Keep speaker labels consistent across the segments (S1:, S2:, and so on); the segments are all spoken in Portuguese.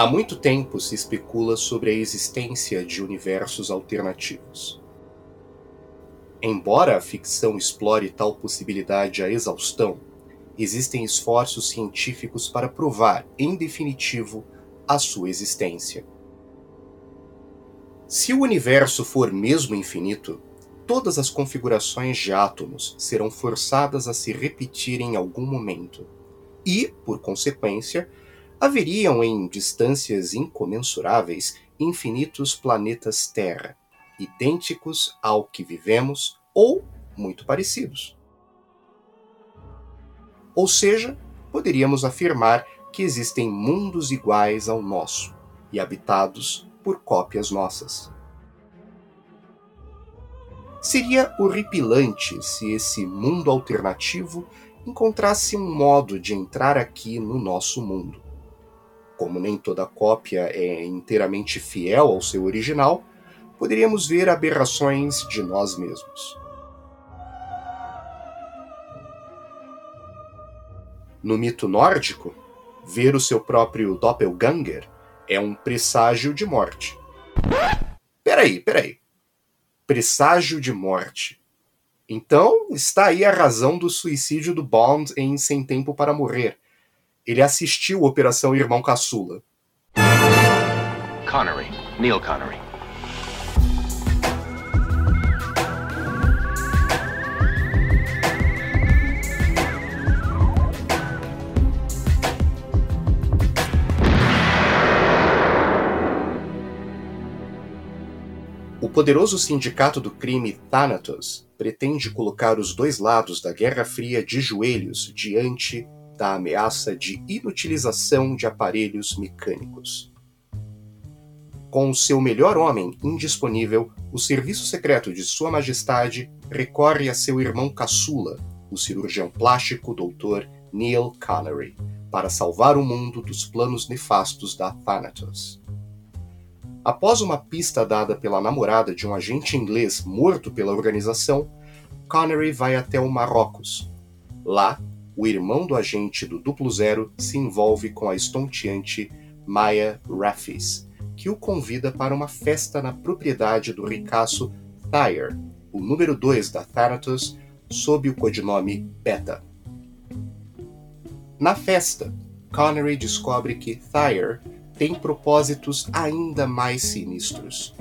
S1: Há muito tempo se especula sobre a existência de universos alternativos. Embora a ficção explore tal possibilidade à exaustão, existem esforços científicos para provar, em definitivo, a sua existência. Se o universo for mesmo infinito, todas as configurações de átomos serão forçadas a se repetir em algum momento. E, por consequência, haveriam em distâncias incomensuráveis infinitos planetas Terra, idênticos ao que vivemos ou muito parecidos. Ou seja, poderíamos afirmar que existem mundos iguais ao nosso e habitados por cópias nossas. Seria horripilante se esse mundo alternativo encontrasse um modo de entrar aqui no nosso mundo. Como nem toda cópia é inteiramente fiel ao seu original, poderíamos ver aberrações de nós mesmos. No mito nórdico, ver o seu próprio doppelganger é um presságio de morte. Peraí, peraí. Presságio de morte. Então, está aí a razão do suicídio do Bond em Sem Tempo para Morrer. Ele assistiu Operação Irmão Caçula.
S2: Connery, Neil Connery.
S1: O poderoso sindicato do crime Thanatos pretende colocar os dois lados da Guerra Fria de joelhos diante da ameaça de inutilização de aparelhos mecânicos. Com o seu melhor homem indisponível, o serviço secreto de Sua Majestade recorre a seu irmão caçula, o cirurgião plástico Dr. Neil Connery, para salvar o mundo dos planos nefastos da Thanatos. Após uma pista dada pela namorada de um agente inglês morto pela organização, Connery vai até o Marrocos. Lá, o irmão do agente do Duplo Zero se envolve com a estonteante Maya Raffis, que o convida para uma festa na propriedade do ricaço Thyre, o número 2 da Thanatos, sob o codinome Beta. Na festa, Connery descobre que Thyre tem propósitos ainda mais sinistros: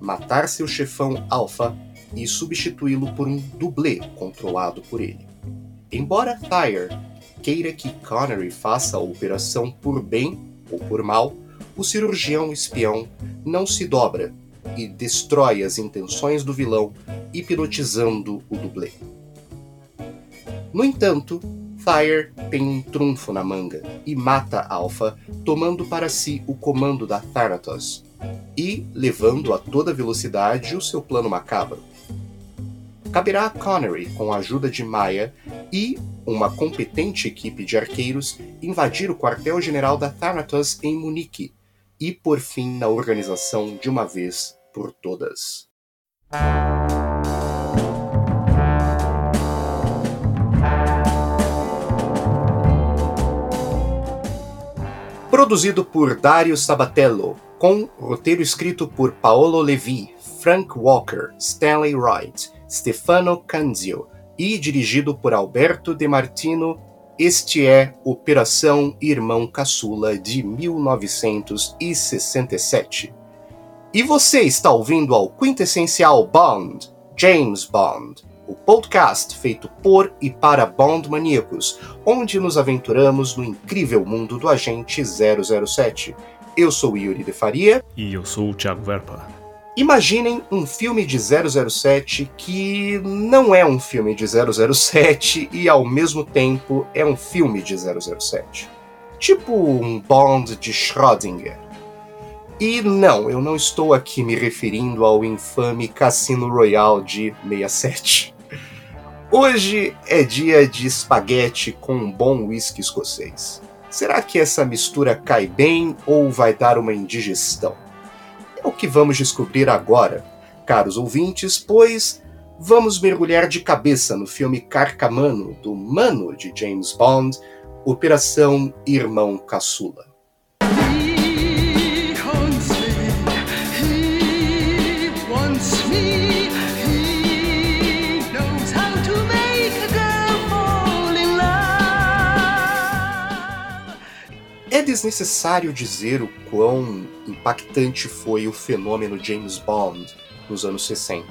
S1: matar seu chefão Alpha e substituí-lo por um dublê controlado por ele. Embora Thyre queira que Connery faça a operação por bem ou por mal, o cirurgião espião não se dobra e destrói as intenções do vilão, hipnotizando o dublê. No entanto, Fire tem um trunfo na manga e mata Alpha, tomando para si o comando da Thanatos e levando a toda velocidade o seu plano macabro. Caberá a Connery, com a ajuda de Maya e uma competente equipe de arqueiros, invadir o quartel-general da Thanatos em Munique e por fim na organização de uma vez por todas. Produzido por Dario Sabatello, com roteiro escrito por Paolo Levi, Frank Walker, Stanley Wright, Stefano Canzio e dirigido por Alberto De Martino, este é Operação Irmão Caçula de 1967. E você está ouvindo ao quintessencial Bond, James Bond o podcast feito por e para Bond maníacos, onde nos aventuramos no incrível mundo do agente 007. Eu sou Yuri de Faria.
S3: E eu sou o Thiago Verpa.
S1: Imaginem um filme de 007 que não é um filme de 007 e ao mesmo tempo é um filme de 007. Tipo um Bond de Schrödinger. E não, eu não estou aqui me referindo ao infame Cassino Royale de 67. Hoje é dia de espaguete com um bom whisky escocês. Será que essa mistura cai bem ou vai dar uma indigestão? O que vamos descobrir agora, caros ouvintes, pois vamos mergulhar de cabeça no filme Carcamano do Mano de James Bond, Operação Irmão Caçula. Desnecessário dizer o quão impactante foi o fenômeno James Bond nos anos 60.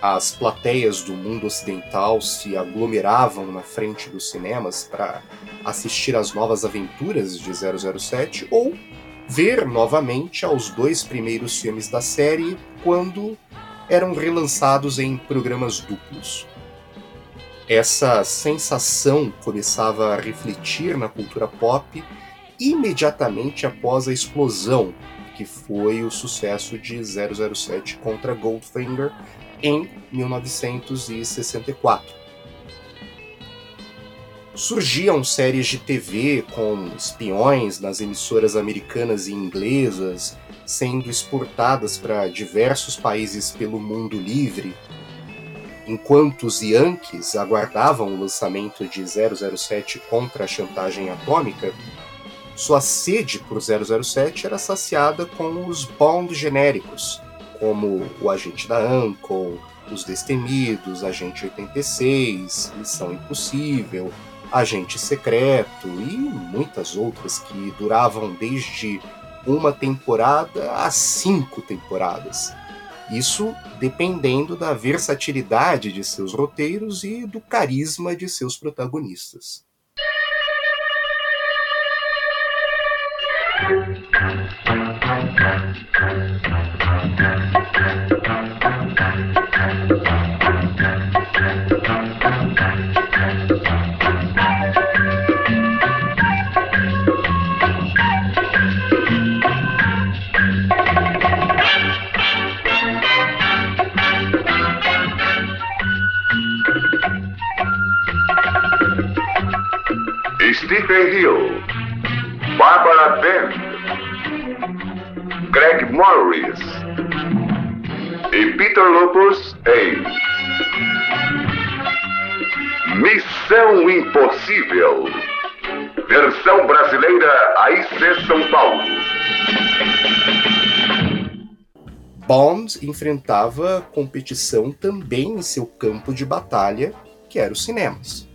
S1: As plateias do mundo ocidental se aglomeravam na frente dos cinemas para assistir às novas aventuras de 007 ou ver novamente aos dois primeiros filmes da série quando eram relançados em programas duplos. Essa sensação começava a refletir na cultura pop imediatamente após a explosão que foi o sucesso de 007 contra Goldfinger em 1964. Surgiam séries de TV com espiões nas emissoras americanas e inglesas, sendo exportadas para diversos países pelo mundo livre. Enquanto os Yankees aguardavam o lançamento de 007 contra a chantagem atômica, sua sede por 007 era saciada com os Bond genéricos, como o Agente da Uncle, Os Destemidos, Agente 86, Missão Impossível, Agente Secreto e muitas outras que duravam desde uma temporada a cinco temporadas. Isso dependendo da versatilidade de seus roteiros e do carisma de seus protagonistas.
S2: Steve Hill. Barbara Bent, Greg Morris e Peter Lupus em Missão Impossível, versão brasileira AIC São Paulo.
S1: Bond enfrentava competição também em seu campo de batalha, que era os cinemas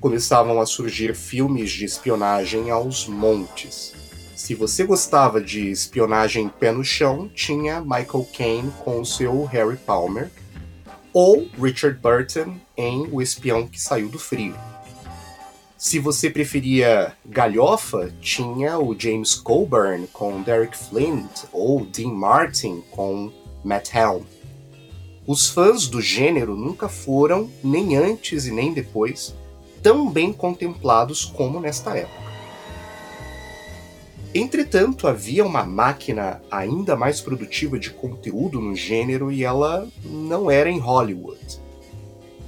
S1: começavam a surgir filmes de espionagem aos montes. Se você gostava de espionagem pé no chão, tinha Michael Caine com o seu Harry Palmer, ou Richard Burton em O Espião que Saiu do Frio. Se você preferia galhofa, tinha o James Coburn com Derek Flint ou Dean Martin com Matt Helm. Os fãs do gênero nunca foram, nem antes e nem depois, tão bem contemplados como nesta época. Entretanto, havia uma máquina ainda mais produtiva de conteúdo no gênero e ela não era em Hollywood.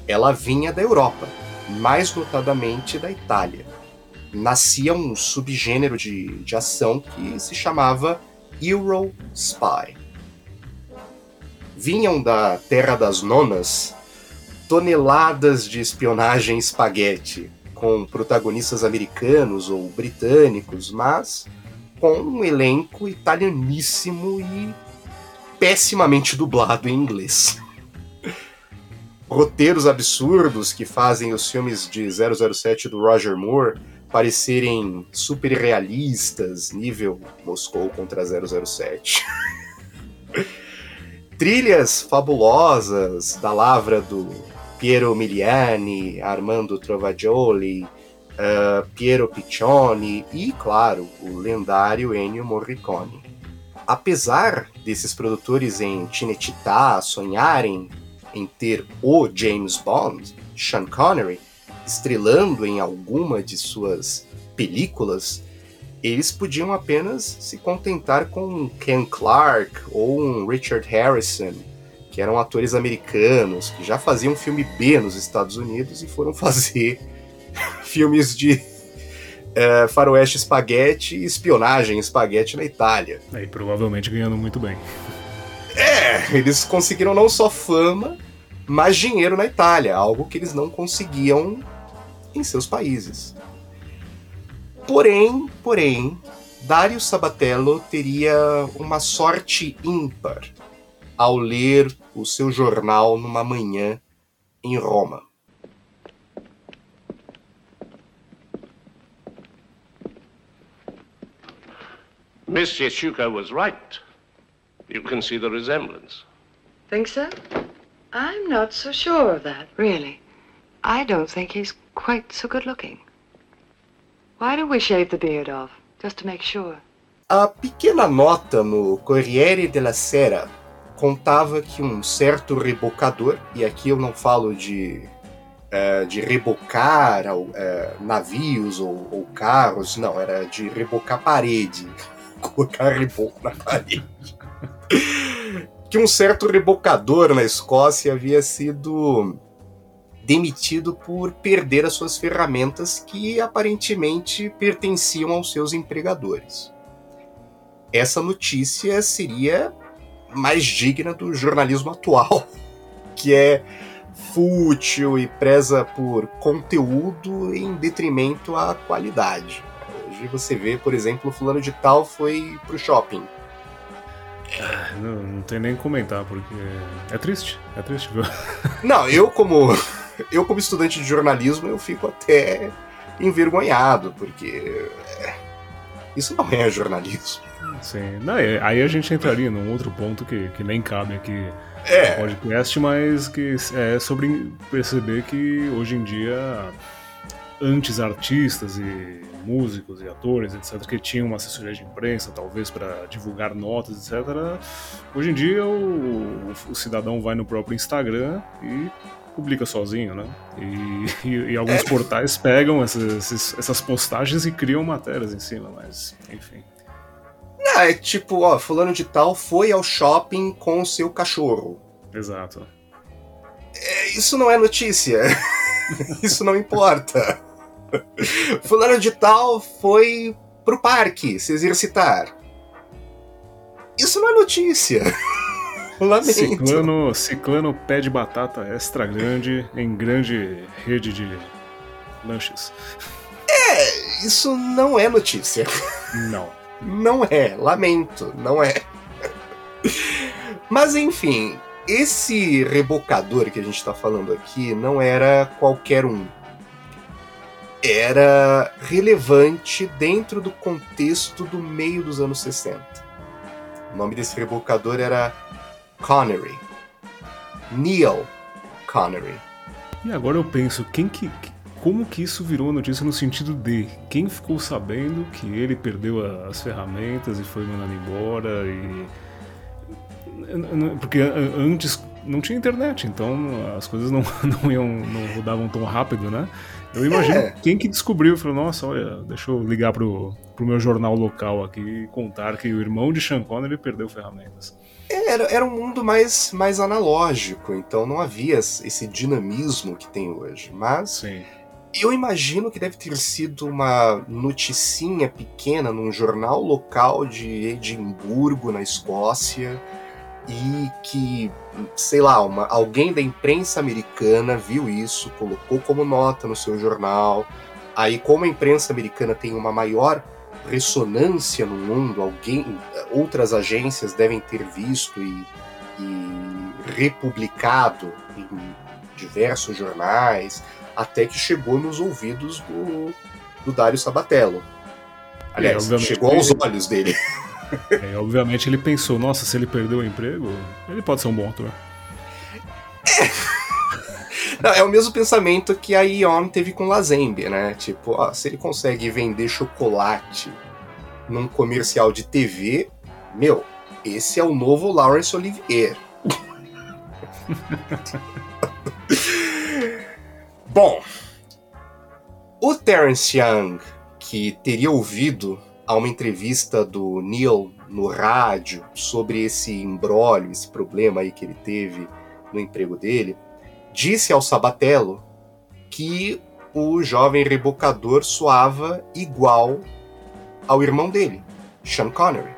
S1: Ela vinha da Europa, mais notadamente da Itália. Nascia um subgênero de, de ação que se chamava Euro Spy. Vinham da Terra das Nonas toneladas de espionagem espaguete, com protagonistas americanos ou britânicos, mas com um elenco italianíssimo e pessimamente dublado em inglês. Roteiros absurdos que fazem os filmes de 007 do Roger Moore parecerem super realistas, nível Moscou contra 007. Trilhas fabulosas da lavra do Piero Miliani, Armando Trovagioli, uh, Piero Piccioni e, claro, o lendário Ennio Morricone. Apesar desses produtores em Cinecittà sonharem em ter o James Bond, Sean Connery, estrelando em alguma de suas películas, eles podiam apenas se contentar com um Ken Clark ou um Richard Harrison que eram atores americanos, que já faziam filme B nos Estados Unidos e foram fazer filmes de é, faroeste espaguete e espionagem espaguete na Itália.
S3: E provavelmente ganhando muito bem.
S1: É, eles conseguiram não só fama, mas dinheiro na Itália, algo que eles não conseguiam em seus países. Porém, porém, Dario Sabatello teria uma sorte ímpar ao ler o seu jornal numa manhã em Roma.
S4: Miss Yeshuka was right. You can see the resemblance.
S5: Think so? I'm not so sure of that, really. I don't think he's quite so good looking. Why don't we shave the beard off, just to make sure?
S1: A pequena nota no Corriere della Sera contava que um certo rebocador, e aqui eu não falo de, é, de rebocar é, navios ou, ou, carros, não, era de rebocar parede, colocar reboco na parede. que um certo rebocador na Escócia havia sido demitido por perder as suas ferramentas que aparentemente pertenciam aos seus empregadores. Essa notícia seria mais digna do jornalismo atual, que é fútil e preza por conteúdo em detrimento à qualidade. Hoje você vê, por exemplo, o fulano de tal foi pro shopping.
S3: Não, não tem nem comentar, porque é triste, é triste, viu?
S1: Não, eu como eu como estudante de jornalismo, eu fico até envergonhado, porque é, isso não é jornalismo.
S3: Sim, não, aí a gente entraria num outro ponto que, que nem cabe aqui é. no podcast, mas que é sobre perceber que hoje em dia antes artistas e músicos e atores, etc., que tinham uma assessoria de imprensa, talvez para divulgar notas, etc., hoje em dia o, o, cidadão vai no próprio Instagram e publica sozinho, né? E, e, e alguns é. portais pegam essas, essas postagens e criam matérias em cima, mas enfim.
S1: Não, é tipo, ó, fulano de tal foi ao shopping com o seu cachorro.
S3: Exato.
S1: É, isso não é notícia. isso não importa. fulano de tal foi pro parque se exercitar. Isso não é notícia.
S3: Lamento. Ciclano, ciclano pé de batata extra grande em grande rede de lanches.
S1: É, isso não é notícia.
S3: Não.
S1: Não é, lamento, não é. Mas enfim, esse rebocador que a gente está falando aqui não era qualquer um. Era relevante dentro do contexto do meio dos anos 60. O nome desse rebocador era Connery. Neil Connery.
S3: E agora eu penso, quem que, como que isso virou notícia no sentido de quem ficou sabendo que ele perdeu as ferramentas e foi mandado embora e porque antes não tinha internet, então as coisas não, não iam não rodavam tão rápido, né? Eu imagino é. quem que descobriu, falou, nossa, olha, deixa eu ligar pro, pro meu jornal local aqui e contar que o irmão de Sean Connery perdeu ferramentas.
S1: Era, era um mundo mais, mais analógico, então não havia esse dinamismo que tem hoje. Mas
S3: Sim.
S1: Eu imagino que deve ter sido uma noticinha pequena num jornal local de Edimburgo, na Escócia, e que, sei lá, uma, alguém da imprensa americana viu isso, colocou como nota no seu jornal. Aí, como a imprensa americana tem uma maior ressonância no mundo, alguém, outras agências devem ter visto e, e republicado em diversos jornais, até que chegou nos ouvidos do, do Dário Sabatello. Aliás, é, chegou aos olhos dele.
S3: É, obviamente ele pensou, nossa, se ele perdeu o emprego, ele pode ser um bom ator.
S1: É. Não, é o mesmo pensamento que a Ion teve com Lazembe, né? Tipo, ó, se ele consegue vender chocolate num comercial de TV, meu, esse é o novo Laurence Olivier. Bom, o Terence Young, que teria ouvido a uma entrevista do Neil no rádio sobre esse embrólio, esse problema aí que ele teve no emprego dele, disse ao Sabatello que o jovem rebocador soava igual ao irmão dele, Sean Connery.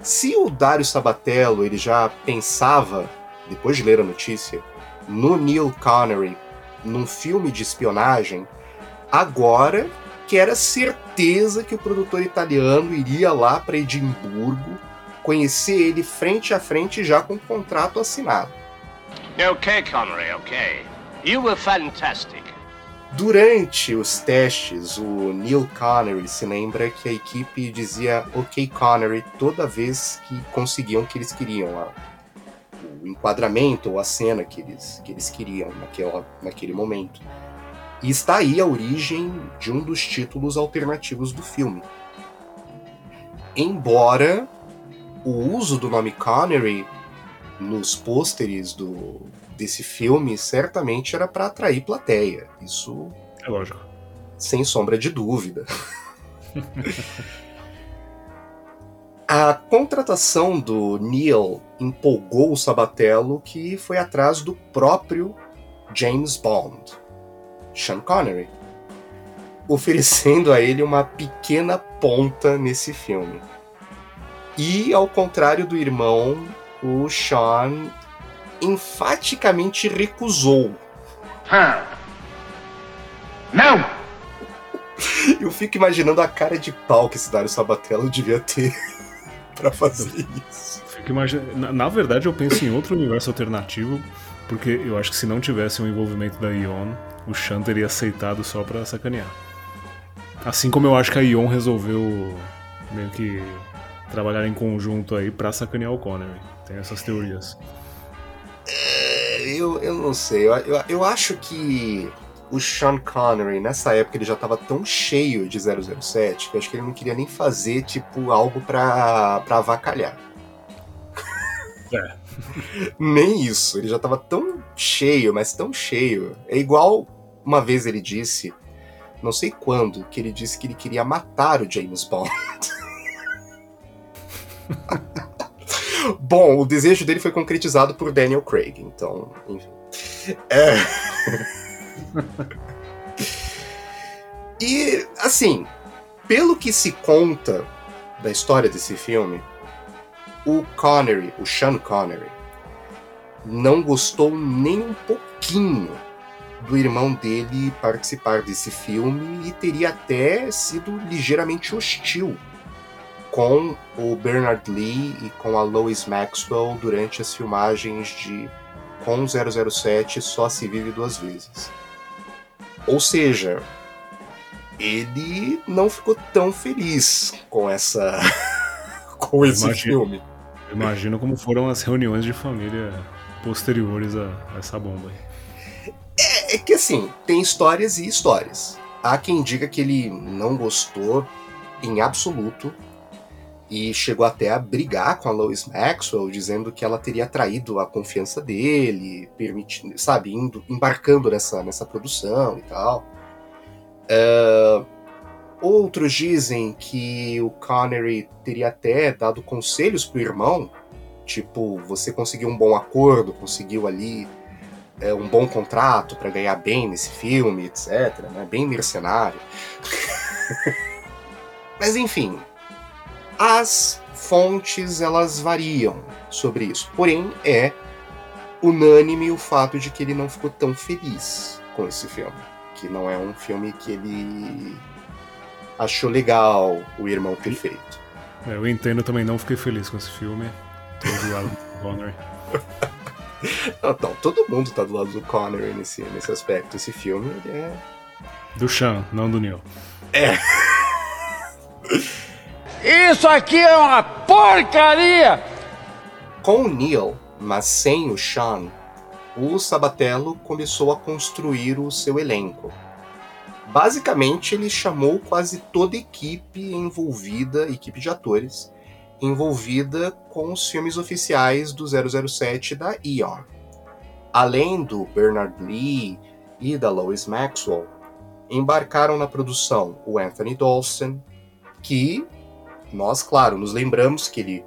S1: Se o Dario Sabatello ele já pensava, depois de ler a notícia, no Neil Connery num filme de espionagem, agora que era certeza que o produtor italiano iria lá para Edimburgo conhecer ele frente a frente já com o contrato assinado.
S4: Okay, Connery, okay. You were fantastic.
S1: Durante os testes, o Neil Connery se lembra que a equipe dizia OK Connery toda vez que conseguiam o que eles queriam, a, o enquadramento ou a cena que eles, que eles queriam naquela, naquele momento. E está aí a origem de um dos títulos alternativos do filme. Embora o uso do nome Connery nos pôsteres do, desse filme certamente era para atrair plateia. Isso
S3: é lógico.
S1: Sem sombra de dúvida. A contratação do Neil empolgou o Sabatello, que foi atrás do próprio James Bond, Sean Connery, oferecendo a ele uma pequena ponta nesse filme. E, ao contrário do irmão, o Sean enfaticamente recusou.
S6: Não!
S1: Eu fico imaginando a cara de pau que esse Dario Sabatello devia ter para fazer isso.
S3: na, na, verdade, eu penso em outro universo alternativo, porque eu acho que se não tivesse um envolvimento da Ion, o Shan teria aceitado só pra sacanear. Assim como eu acho que a Ion resolveu meio que trabalhar em conjunto aí pra sacanear o Connery. Tem essas teorias.
S1: É, eu, eu não sei. Eu, eu, eu acho que o Sean Connery, nessa época, ele já tava tão cheio de 007 que eu acho que ele não queria nem fazer, tipo, algo pra, pra avacalhar.
S3: É.
S1: nem isso. Ele já tava tão cheio, mas tão cheio. É igual uma vez ele disse, não sei quando, que ele disse que ele queria matar o James Bond. Bom, o desejo dele foi concretizado por Daniel Craig, então, enfim. É. e, assim, pelo que se conta da história desse filme, o Connery, o Sean Connery, não gostou nem um pouquinho do irmão dele participar desse filme e teria até sido ligeiramente hostil com o Bernard Lee e com a Lois Maxwell durante as filmagens de Com 007 Só se vive duas vezes. Ou seja, ele não ficou tão feliz com essa com esse imagino, filme.
S3: Imagino como foram as reuniões de família posteriores a, a essa bomba.
S1: É, é que assim, tem histórias e histórias. Há quem diga que ele não gostou em absoluto e chegou até a brigar com a Lois Maxwell, dizendo que ela teria traído a confiança dele, permitindo, sabe, indo, embarcando nessa, nessa produção e tal. Uh, outros dizem que o Connery teria até dado conselhos pro irmão, tipo, você conseguiu um bom acordo, conseguiu ali é, um bom contrato para ganhar bem nesse filme, etc. Né? Bem mercenário. Mas enfim, as fontes elas variam sobre isso. Porém, é unânime o fato de que ele não ficou tão feliz com esse filme. Que não é um filme que ele achou legal o irmão ter feito.
S3: É, eu entendo também, não fiquei feliz com esse filme. Tô do lado do Connery.
S1: Então, todo mundo tá do lado do Connery nesse, nesse aspecto. Esse filme é.
S3: Do Sean, não do Neil.
S1: É.
S6: Isso aqui é uma porcaria!
S1: Com o Neil, mas sem o Sean, o Sabatello começou a construir o seu elenco. Basicamente, ele chamou quase toda a equipe envolvida, equipe de atores, envolvida com os filmes oficiais do 007 da Eon. Além do Bernard Lee e da Lois Maxwell, embarcaram na produção o Anthony Dawson, que nós, claro, nos lembramos que ele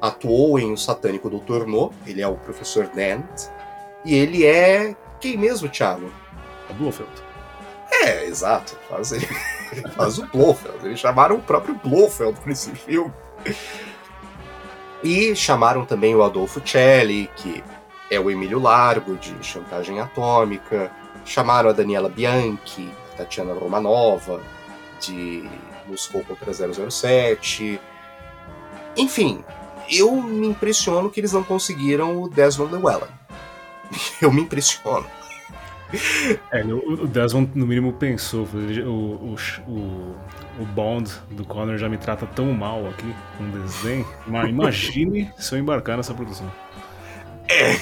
S1: atuou em O Satânico Doutor No, ele é o professor Dent, e ele é quem mesmo, Thiago?
S3: A Blofeld.
S1: É, exato, faz, ele, faz o Blofeld, eles chamaram o próprio Blofeld para esse filme. E chamaram também o Adolfo Celli, que é o Emílio Largo, de Chantagem Atômica, chamaram a Daniela Bianchi, Tatiana Romanova, de Moscou contra 007. Enfim, eu me impressiono que eles não conseguiram o Desmond Llewellyn. Eu me impressiono.
S3: É, o Desmond, no mínimo, pensou. O, o, o, o Bond do Connor já me trata tão mal aqui, com desdém. Mas imagine se eu embarcar nessa produção.
S1: É.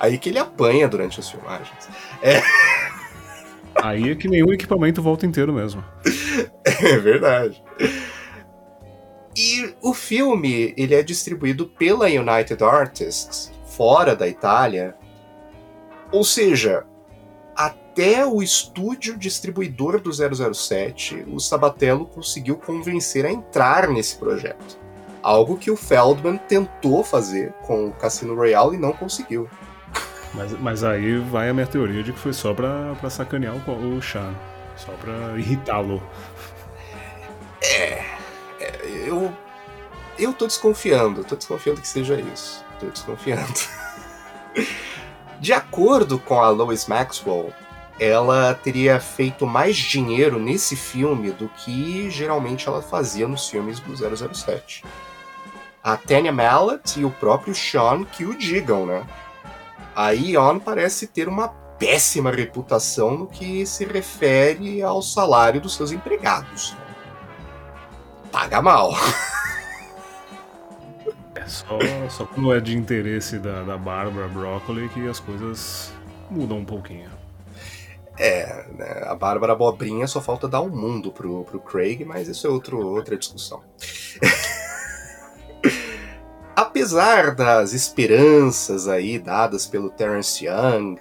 S1: Aí que ele apanha durante as filmagens. É.
S3: Aí é que nenhum equipamento volta inteiro mesmo.
S1: É verdade. E o filme, ele é distribuído pela United Artists, fora da Itália. Ou seja, até o estúdio distribuidor do 007, o Sabatello conseguiu convencer a entrar nesse projeto. Algo que o Feldman tentou fazer com o Cassino Royale e não conseguiu.
S3: Mas, mas aí vai a minha teoria de que foi só pra, pra sacanear o, o Sean. Só pra irritá-lo.
S1: É, é. Eu. Eu tô desconfiando. Tô desconfiando que seja isso. Tô desconfiando. De acordo com a Lois Maxwell, ela teria feito mais dinheiro nesse filme do que geralmente ela fazia nos filmes do 007. A Tanya Mallet e o próprio Sean que o digam, né? A Ion parece ter uma péssima reputação no que se refere ao salário dos seus empregados. Paga mal.
S3: É só, só quando é de interesse da, da Barbara Broccoli que as coisas mudam um pouquinho.
S1: É, né, a Bárbara Bobrinha só falta dar um mundo pro, pro Craig, mas isso é outro, outra discussão. Apesar das esperanças aí dadas pelo Terence Young,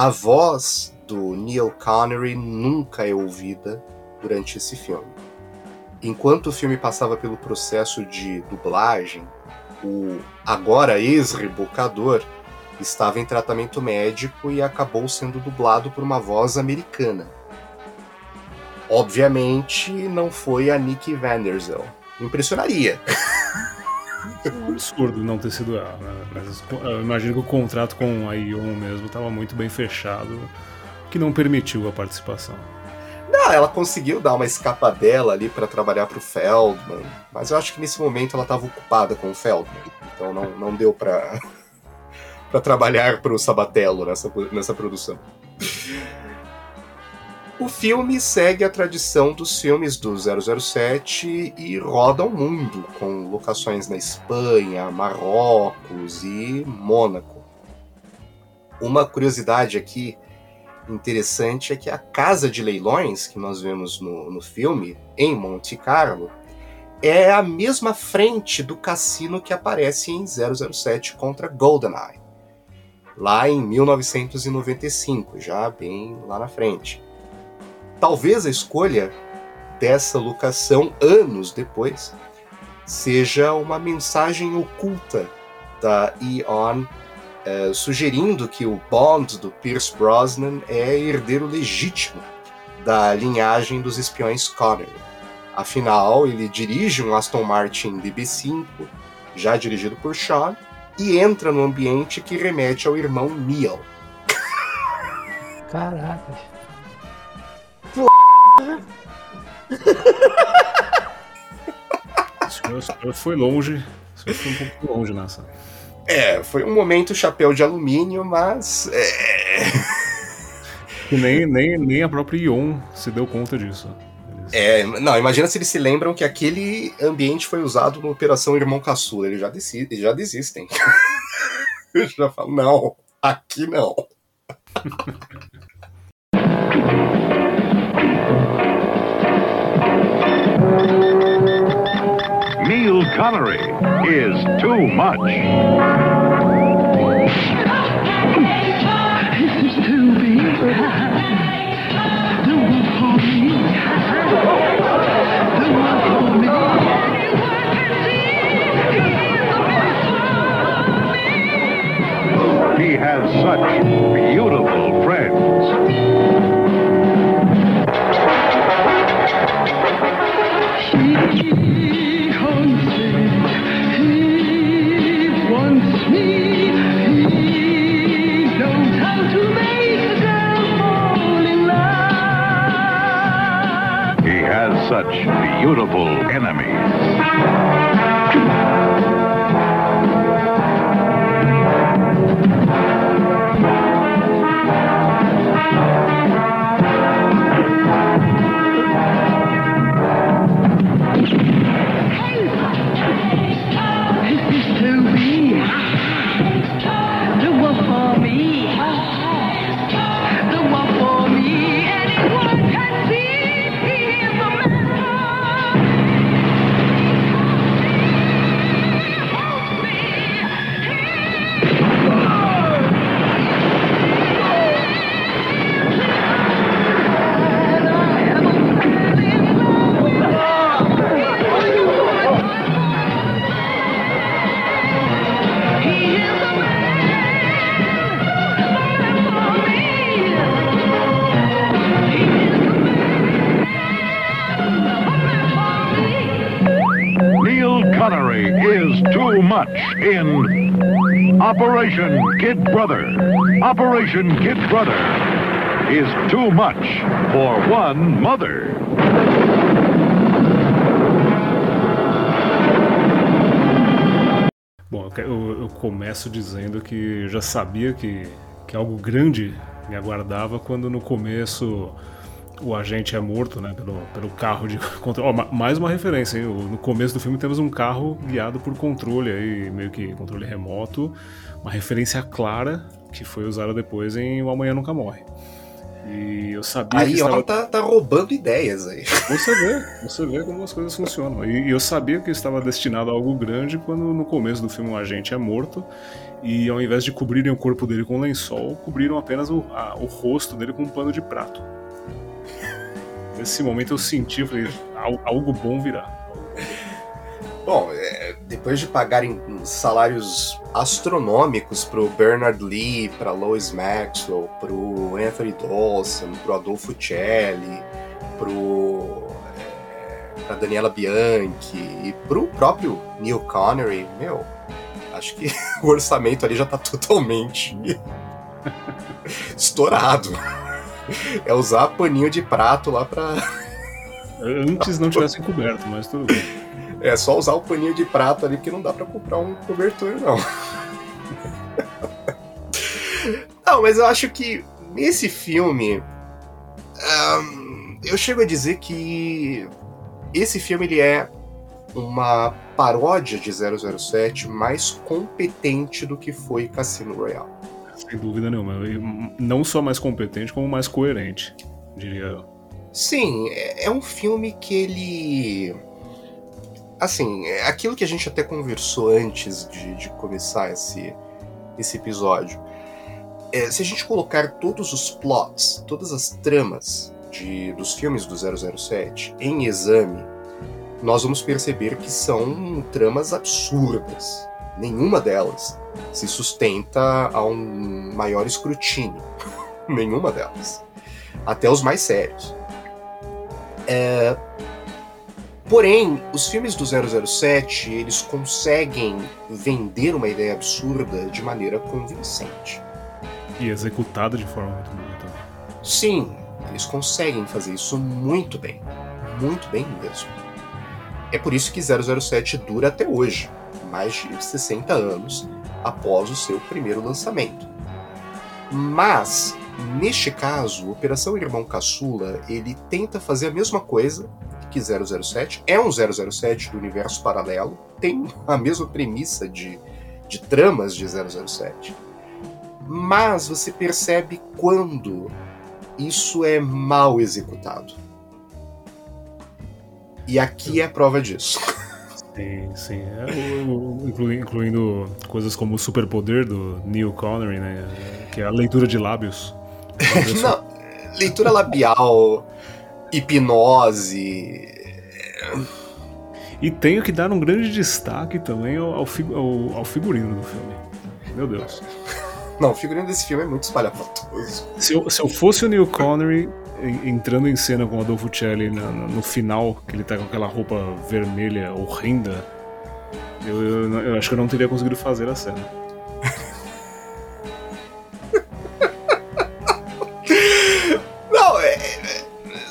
S1: a voz do Neil Connery nunca é ouvida durante esse filme. Enquanto o filme passava pelo processo de dublagem, o agora ex-rebocador estava em tratamento médico e acabou sendo dublado por uma voz americana. Obviamente, não foi a Nikki Vandersel. Impressionaria.
S3: É um absurdo não ter sido ela, né? Mas eu imagino que o contrato com a Ion mesmo estava muito bem fechado, que não permitiu a participação.
S1: Não, ela conseguiu dar uma escapadela ali para trabalhar para o Feldman, mas eu acho que nesse momento ela estava ocupada com o Feldman, então não, não deu para para trabalhar para o Sabatello nessa, nessa produção. O filme segue a tradição dos filmes do 007 e roda o mundo, com locações na Espanha, Marrocos e Mônaco. Uma curiosidade aqui interessante é que a casa de leilões que nós vemos no, no filme, em Monte Carlo, é a mesma frente do cassino que aparece em 007 contra GoldenEye lá em 1995, já bem lá na frente. Talvez a escolha dessa locação anos depois seja uma mensagem oculta da Eon eh, sugerindo que o Bond do Pierce Brosnan é herdeiro legítimo da linhagem dos espiões Connery. Afinal, ele dirige um Aston Martin DB5, já dirigido por Sean, e entra no ambiente que remete ao irmão Neil.
S7: Caracas.
S3: Senhor foi longe. Foi um pouco longe nessa.
S1: É, foi um momento chapéu de alumínio, mas. É...
S3: nem, nem, nem a própria Ion se deu conta disso.
S1: É, não, imagina se eles se lembram que aquele ambiente foi usado na Operação Irmão Caçula. Eles já, eles já desistem. eles já falam, não, aqui não.
S2: Neil Connery is too much. Operation Kid Brother is too much for one mother.
S3: Bom, eu, eu começo dizendo que já sabia que, que algo grande me aguardava quando no começo o agente é morto né, pelo, pelo carro de controle. Oh, mais uma referência, hein? no começo do filme temos um carro guiado por controle, aí, meio que controle remoto, uma referência clara que foi usada depois em O Amanhã Nunca Morre. E eu sabia
S1: aí,
S3: que
S1: ó, tá, tá roubando ideias aí.
S3: Você vê, você vê como as coisas funcionam. E, eu sabia que estava destinado a algo grande quando no começo do filme o agente é morto e ao invés de cobrirem o corpo dele com lençol, cobriram apenas o, a, o rosto dele com um pano de prato. Nesse momento eu senti, eu falei, algo bom virá.
S1: Bom, é, depois de pagarem salários astronômicos pro Bernard Lee, pra Lois Maxwell, pro Anthony Dawson, pro Adolfo Celli, pro é, pra Daniela Bianchi e pro próprio Neil Connery, meu, acho que o orçamento ali já tá totalmente estourado. É usar paninho de prato lá pra.
S3: Antes não tivessem coberto, mas tudo bem.
S1: É só usar o paninho de prato ali, que não dá para comprar um cobertor, não. não, mas eu acho que nesse filme. Eu chego a dizer que esse filme ele é uma paródia de 007 mais competente do que foi Cassino Royale.
S3: Sem dúvida nenhuma. Não só mais competente, como mais coerente, diria eu.
S1: Sim, é, é um filme que ele assim, é aquilo que a gente até conversou antes de, de começar esse, esse episódio. É, se a gente colocar todos os plots, todas as tramas de, dos filmes do 007 em exame, nós vamos perceber que são tramas absurdas. Nenhuma delas se sustenta a um maior escrutínio. Nenhuma delas. Até os mais sérios. É, Porém, os filmes do 007, eles conseguem vender uma ideia absurda de maneira convincente.
S3: E executada de forma muito boa também.
S1: Sim, eles conseguem fazer isso muito bem. Muito bem mesmo. É por isso que 007 dura até hoje, mais de 60 anos após o seu primeiro lançamento. Mas, neste caso, Operação Irmão Caçula, ele tenta fazer a mesma coisa que 007. É um 007 do universo paralelo, tem a mesma premissa de, de tramas de 007. Mas você percebe quando isso é mal executado. E aqui é a prova disso.
S3: Sim, sim. É, incluindo coisas como o superpoder do Neil Connery, né? Que é a leitura de lábios.
S1: Não, leitura labial, hipnose.
S3: E tenho que dar um grande destaque também ao, ao, ao, figurino do filme. Meu Deus.
S1: Não, o figurino desse filme é muito espalhafatoso.
S3: Se eu, se eu fosse o Neil Connery entrando em cena com o Adolfo Celli no, no, final, que ele tá com aquela roupa vermelha horrenda, eu, eu, eu acho que eu não teria conseguido fazer a cena.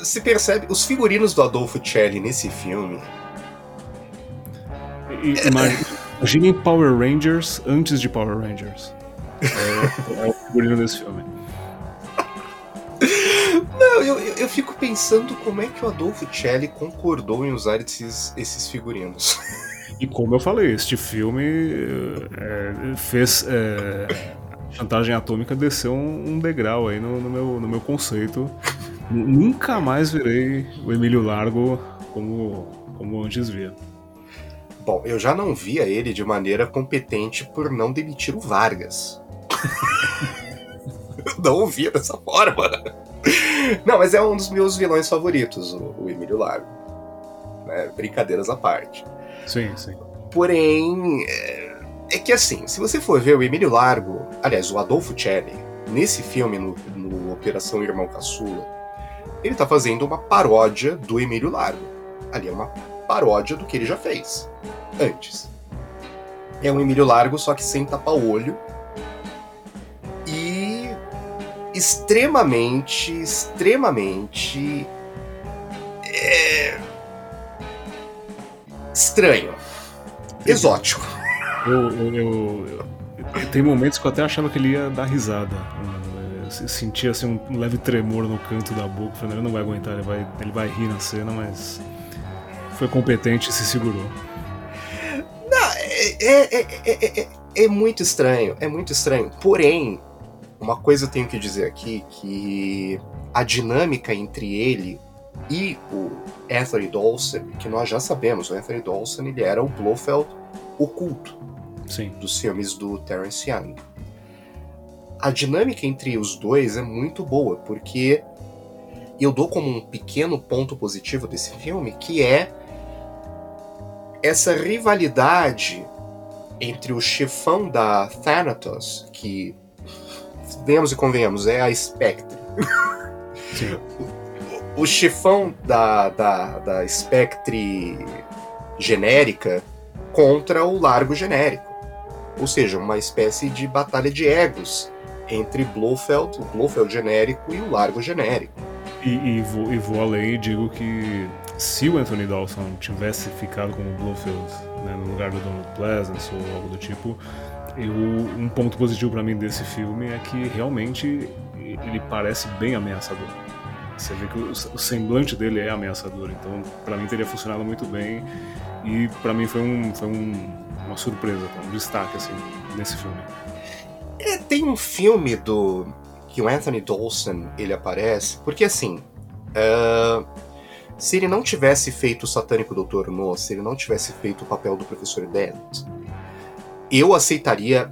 S1: Se percebe, os figurinos do Adolfo Celli nesse filme.
S3: Imaginem Power Rangers antes de Power Rangers. É, é o figurino desse filme.
S1: Não, eu, eu fico pensando como é que o Adolfo Celli concordou em usar esses, esses figurinos.
S3: E como eu falei, este filme é, fez. É, Chantagem Atômica desceu um, um degrau aí no, no, meu, no meu conceito Nunca mais virei o Emílio Largo como, como antes via.
S1: Bom, eu já não via ele de maneira competente por não demitir o Vargas. não o via dessa forma. Não, mas é um dos meus vilões favoritos, o, o Emílio Largo. Né? Brincadeiras à parte.
S3: Sim, sim.
S1: Porém, é, é, que assim, se você for ver o Emílio Largo, aliás, o Adolfo Celli, nesse filme, no, no Operação Irmão Caçula, ele está fazendo uma paródia do Emílio Largo. Ali é uma paródia do que ele já fez. antes. É um Emílio Largo, só que sem tapar o olho. E extremamente, extremamente. É... Estranho. Exótico.
S3: Eu, eu, eu- eu- tem momentos que eu até achava que ele ia dar risada. Sentia assim, um leve tremor no canto da boca. Falei, ele não vai aguentar, ele vai, ele vai rir na cena, mas foi competente e se segurou.
S1: É, é, é, é, é- é muito estranho, é muito estranho. Porém, uma coisa eu tenho que dizer aqui, que a dinâmica entre ele e o Anthony Dawson, que nós já sabemos, o Anthony Dawson ele era o Blofeld oculto
S3: Sim.
S1: dos filmes do Terence Young. A dinâmica entre os dois é muito boa, porque eu dou como um pequeno ponto positivo desse filme, que é essa rivalidade entre o chefão da Thanatos, que, vemos e convenhamos, é a Spectre,
S3: Sim.
S1: o chefão da, da, da Spectre genérica contra o Largo genérico. Ou seja, uma espécie de batalha de egos entre Blofeld, o Blofeld genérico e o Largo genérico.
S3: E, e vou, e vou além e digo que se o Anthony Dawson tivesse ficado como Blofeld né, no lugar do Donald Pleasance ou algo do tipo, eu, um ponto positivo pra mim desse filme é que realmente ele parece bem ameaçador. Você vê que o, o semblante dele é ameaçador, então pra mim teria funcionado muito bem e pra mim foi, um, foi um, uma surpresa, um destaque assim nesse filme.
S1: É, tem um filme do que o Anthony Dawson ele aparece, porque assim, ah, se ele não tivesse feito o Satânico Doutor No, se ele não tivesse feito o papel do Professor Dent, eu aceitaria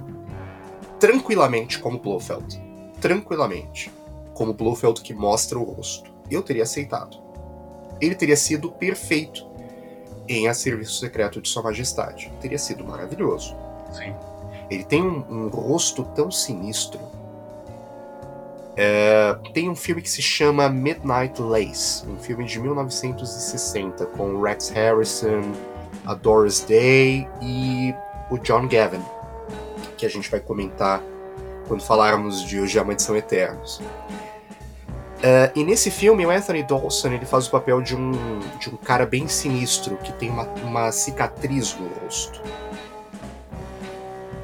S1: tranquilamente como Blofeld. Tranquilamente. Como Blofeld que mostra o rosto. Eu teria aceitado. Ele teria sido perfeito em A Serviço Secreto de Sua Majestade. Teria sido maravilhoso.
S3: Sim.
S1: Ele tem um, um rosto tão sinistro. É, tem um filme que se chama Midnight Lace, um filme de 1960 com Rex Harrison, a Doris Day e o John Gavin, que a gente vai comentar quando falarmos de Os Diamantes São Eternos. É, e nesse filme, o Anthony Dawson ele faz o papel de um, de um cara bem sinistro que tem uma, uma cicatriz no rosto.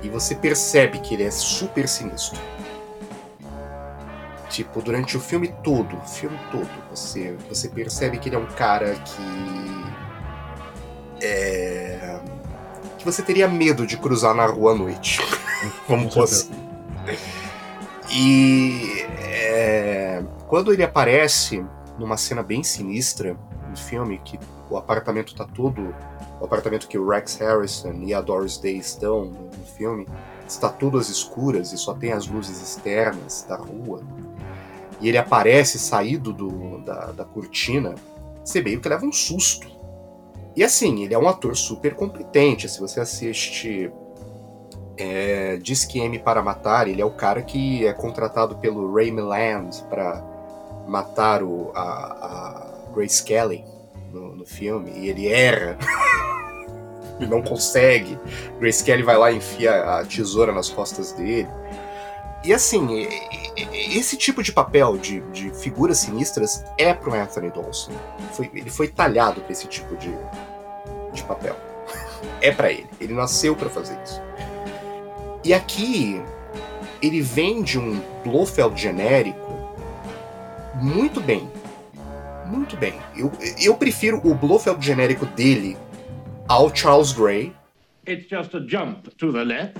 S1: E você percebe que ele é super sinistro. Tipo, durante o filme todo, o filme todo, você, você percebe que ele é um cara que. É. que você teria medo de cruzar na rua à noite. Vamos pôr assim. E. é, quando ele aparece numa cena bem sinistra no filme, que o apartamento tá todo. O apartamento que o Rex Harrison e a Doris Day estão no filme está tudo às escuras e só tem as luzes externas da rua. E ele aparece saído do, da, da cortina, você meio que leva um susto. E assim, ele é um ator super competente. Se você assiste é, Diz que M para Matar, ele é o cara que é contratado pelo Ray Milland para matar o, a, a Grace Kelly no, no filme. E ele erra. e não consegue. Grace Kelly vai lá e enfia a tesoura nas costas dele. E assim, esse tipo de papel de, de figuras sinistras é pro Anthony Dawson. Foi- ele foi talhado pra esse tipo de, de papel. É pra ele. Ele nasceu pra fazer isso. E aqui ele vende um Blofeld genérico muito bem. Muito bem. Eu, eu prefiro o Blofeld genérico dele ao Charles Gray.
S4: It's just a jump to the left.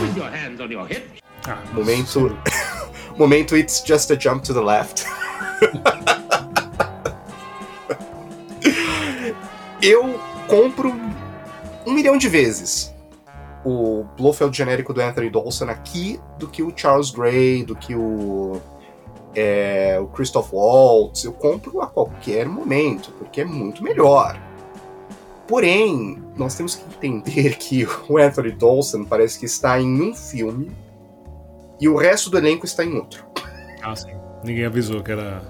S4: With your hands on your hips.
S3: Ah,
S1: Momento. Momento It's Just a Jump to the Left. Eu compro um milhão de vezes o Blofeld genérico do Anthony Dawson aqui do que o Charles Gray, do que o, é, o Christoph Waltz. Eu compro a qualquer momento, porque é muito melhor. Porém, nós temos que entender que o Anthony Dawson parece que está em um filme e o resto do elenco está em outro.
S3: Ah, sim. Ninguém avisou que era.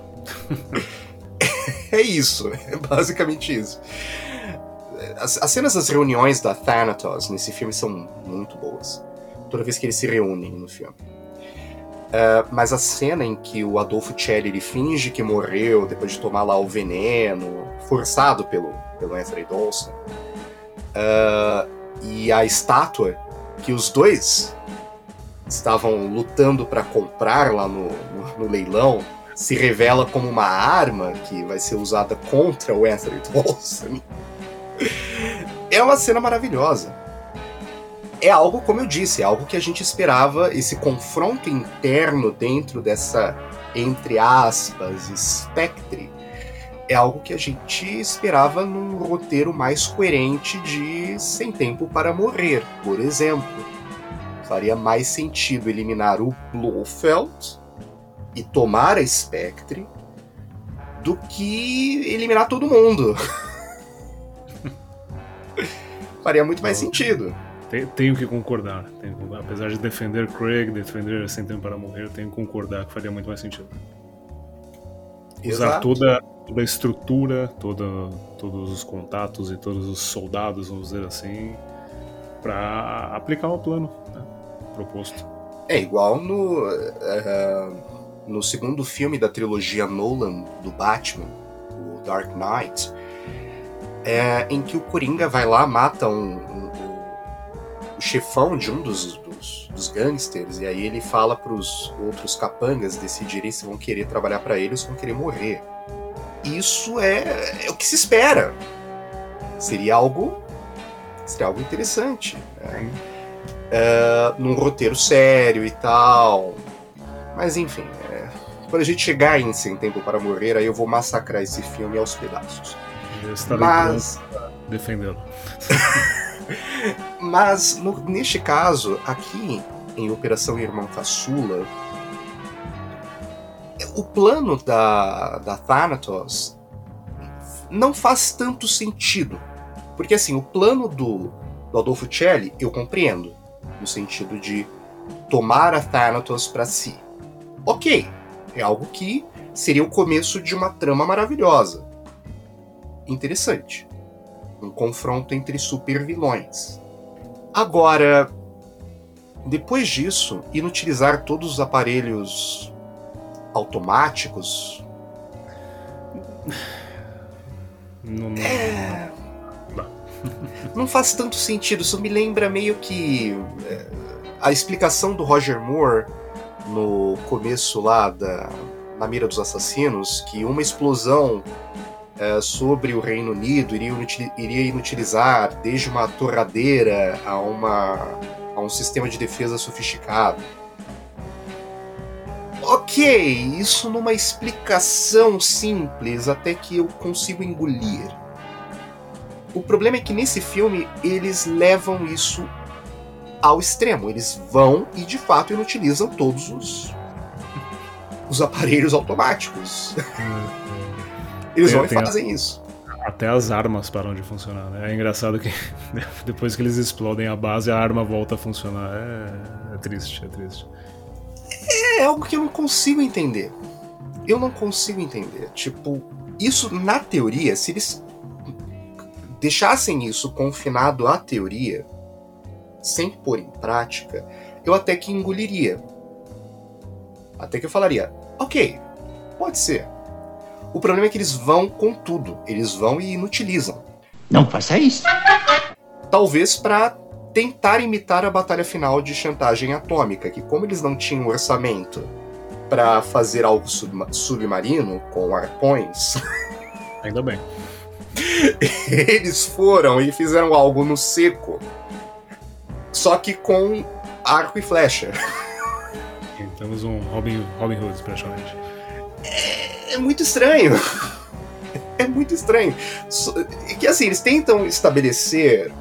S1: é isso, é basicamente isso. As, as cenas das reuniões da Thanatos nesse filme são muito boas. Toda vez que eles se reúnem no filme. Uh, mas a cena em que o Adolfo Celli ele finge que morreu depois de tomar lá o veneno, forçado pelo, pelo Anthony Dawson, uh, e a estátua que os dois estavam lutando para comprar lá no, no, no, leilão se revela como uma arma que vai ser usada contra o Anthony Dawson. É uma cena maravilhosa é algo, como eu disse, é algo que a gente esperava, esse confronto interno dentro dessa, entre aspas, Spectre, é algo que a gente esperava num roteiro mais coerente de Sem Tempo para Morrer, por exemplo. Faria mais sentido eliminar o Blofeld e tomar a Spectre do que eliminar todo mundo. Faria muito mais sentido.
S3: Tenho que concordar. Tenho que concordar. Apesar de defender Craig, defender Sem Tempo para Morrer, tenho que concordar que faria muito mais sentido. Usar toda, toda a estrutura, toda, todos os contatos e todos os soldados, vamos dizer assim, para aplicar o plano né, proposto.
S1: É igual no, uh, no segundo filme da trilogia Nolan do Batman, o Dark Knight, é, em que o Coringa vai lá, mata um, um o chefão de um dos, dos, dos gangsters, e aí ele fala para os outros capangas decidirem se vão querer trabalhar para ele ou se vão querer morrer. Isso é, é, o que se espera. Seria algo. Seria algo interessante. Né? É, num roteiro sério e tal. Mas enfim, é, quando a gente chegar em Sem Tempo para Morrer, aí eu vou massacrar esse filme aos pedaços.
S3: Mas. Defendendo.
S1: Mas no, neste caso, aqui em Operação Irmão Caçula, o plano da, da Thanatos não faz tanto sentido. Porque assim, o plano do, do Adolfo Celli eu compreendo. No sentido de tomar a Thanatos para si. Ok, é algo que seria o começo de uma trama maravilhosa. Interessante um confronto entre supervilões. Agora, depois disso, inutilizar todos os aparelhos automáticos.
S3: Não,
S1: é... não faz tanto sentido. Isso me lembra meio que é, a explicação do Roger Moore no começo lá da na mira dos assassinos, que uma explosão é, sobre o Reino Unido iria, iria inutilizar desde uma torradeira a, uma, a um sistema de defesa sofisticado. Ok, isso numa explicação simples até que eu consigo engolir. O problema é que nesse filme eles levam isso ao extremo. Eles vão e de fato inutilizam todos os, os aparelhos automáticos. Eles tem, vão e fazem a... isso.
S3: Até as armas param de funcionar, né? É engraçado que depois que eles explodem a base, a arma volta a funcionar. É, é triste, é triste.
S1: É algo que eu não consigo entender. Eu não consigo entender. Tipo, isso na teoria, se eles deixassem isso confinado à teoria, sem pôr em prática, eu até que engoliria. Até que eu falaria, ok, pode ser. O problema é que eles vão com tudo. Eles vão e inutilizam.
S6: Não faça isso.
S1: Talvez para tentar imitar a batalha final de chantagem atômica, que como eles não tinham orçamento para fazer algo submarino com arpões,
S3: ainda bem.
S1: eles foram e fizeram algo no seco, só que com arco e flecha.
S3: Temos um Robin, Robin Hood, praticamente.
S1: É é muito estranho. é muito estranho. Que assim, eles tentam estabelecer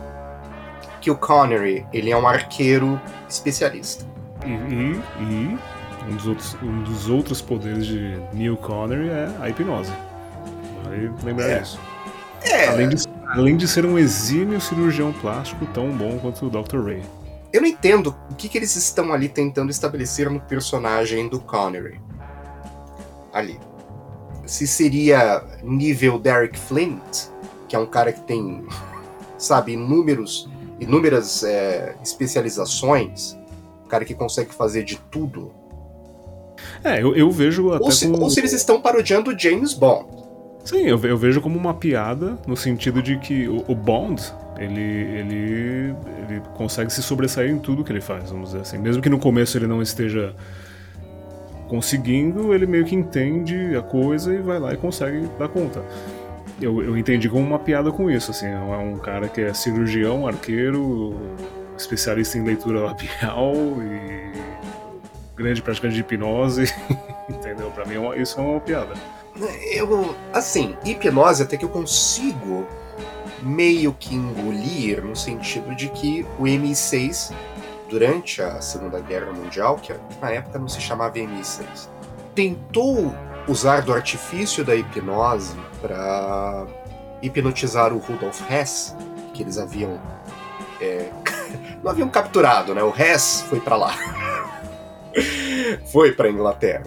S1: que o Connery ele é um arqueiro especialista.
S3: E, e, e um, dos outros, um dos outros poderes de Neil Connery é a hipnose. Vale lembrar é. isso. É. Além, de, além de ser um exímio cirurgião plástico tão bom quanto o Dr. Ray.
S1: Eu não entendo o que, que eles estão ali tentando estabelecer no personagem do Connery. Ali se seria nível Derek Flint, que é um cara que tem, sabe, inúmeros, inúmeras é, especializações, um cara que consegue fazer de tudo.
S3: É, eu, eu vejo até
S1: Ou se,
S3: como...
S1: ou se eles estão parodiando o James Bond.
S3: Sim, eu, eu vejo como uma piada no sentido de que o, o Bond, ele, ele, ele consegue se sobressair em tudo que ele faz, vamos dizer assim. Mesmo que no começo ele não esteja conseguindo, ele meio que entende a coisa e vai lá e consegue dar conta. Eu, eu entendi como uma piada com isso, assim, é um cara que é cirurgião, arqueiro, especialista em leitura labial e grande praticante de hipnose, entendeu? Pra mim é isso é uma piada.
S1: Eu, assim, hipnose até que eu consigo meio que engolir no sentido de que o MI6, durante a Segunda Guerra Mundial, que na época não se chamava MI6, tentou usar do artifício da hipnose para hipnotizar o Rudolf Hess, que eles haviam é, não haviam capturado, né? O Hess foi para lá, foi para Inglaterra.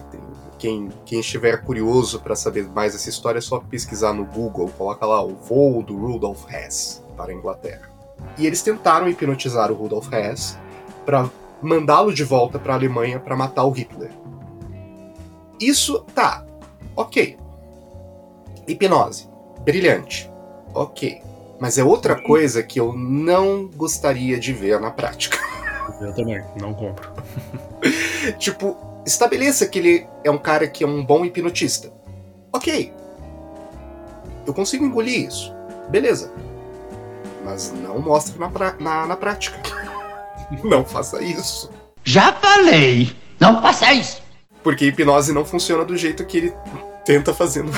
S1: Quem, quem estiver curioso para saber mais dessa história é só pesquisar no Google, coloca lá o voo do Rudolf Hess para a Inglaterra. E eles tentaram hipnotizar o Rudolf Hess para mandá-lo de volta para a Alemanha para matar o Hitler. Isso tá, ok. Hipnose, brilhante, ok. Mas é outra coisa que eu não gostaria de ver na prática.
S3: Eu também, não compro.
S1: tipo, estabeleça que ele é um cara que é um bom hipnotista. Ok. Eu consigo engolir isso. Beleza. Mas não mostre na, na, na prática. Não faça isso.
S6: Já falei, não faça isso.
S1: Porque hipnose não funciona do jeito que ele tenta fazer no, no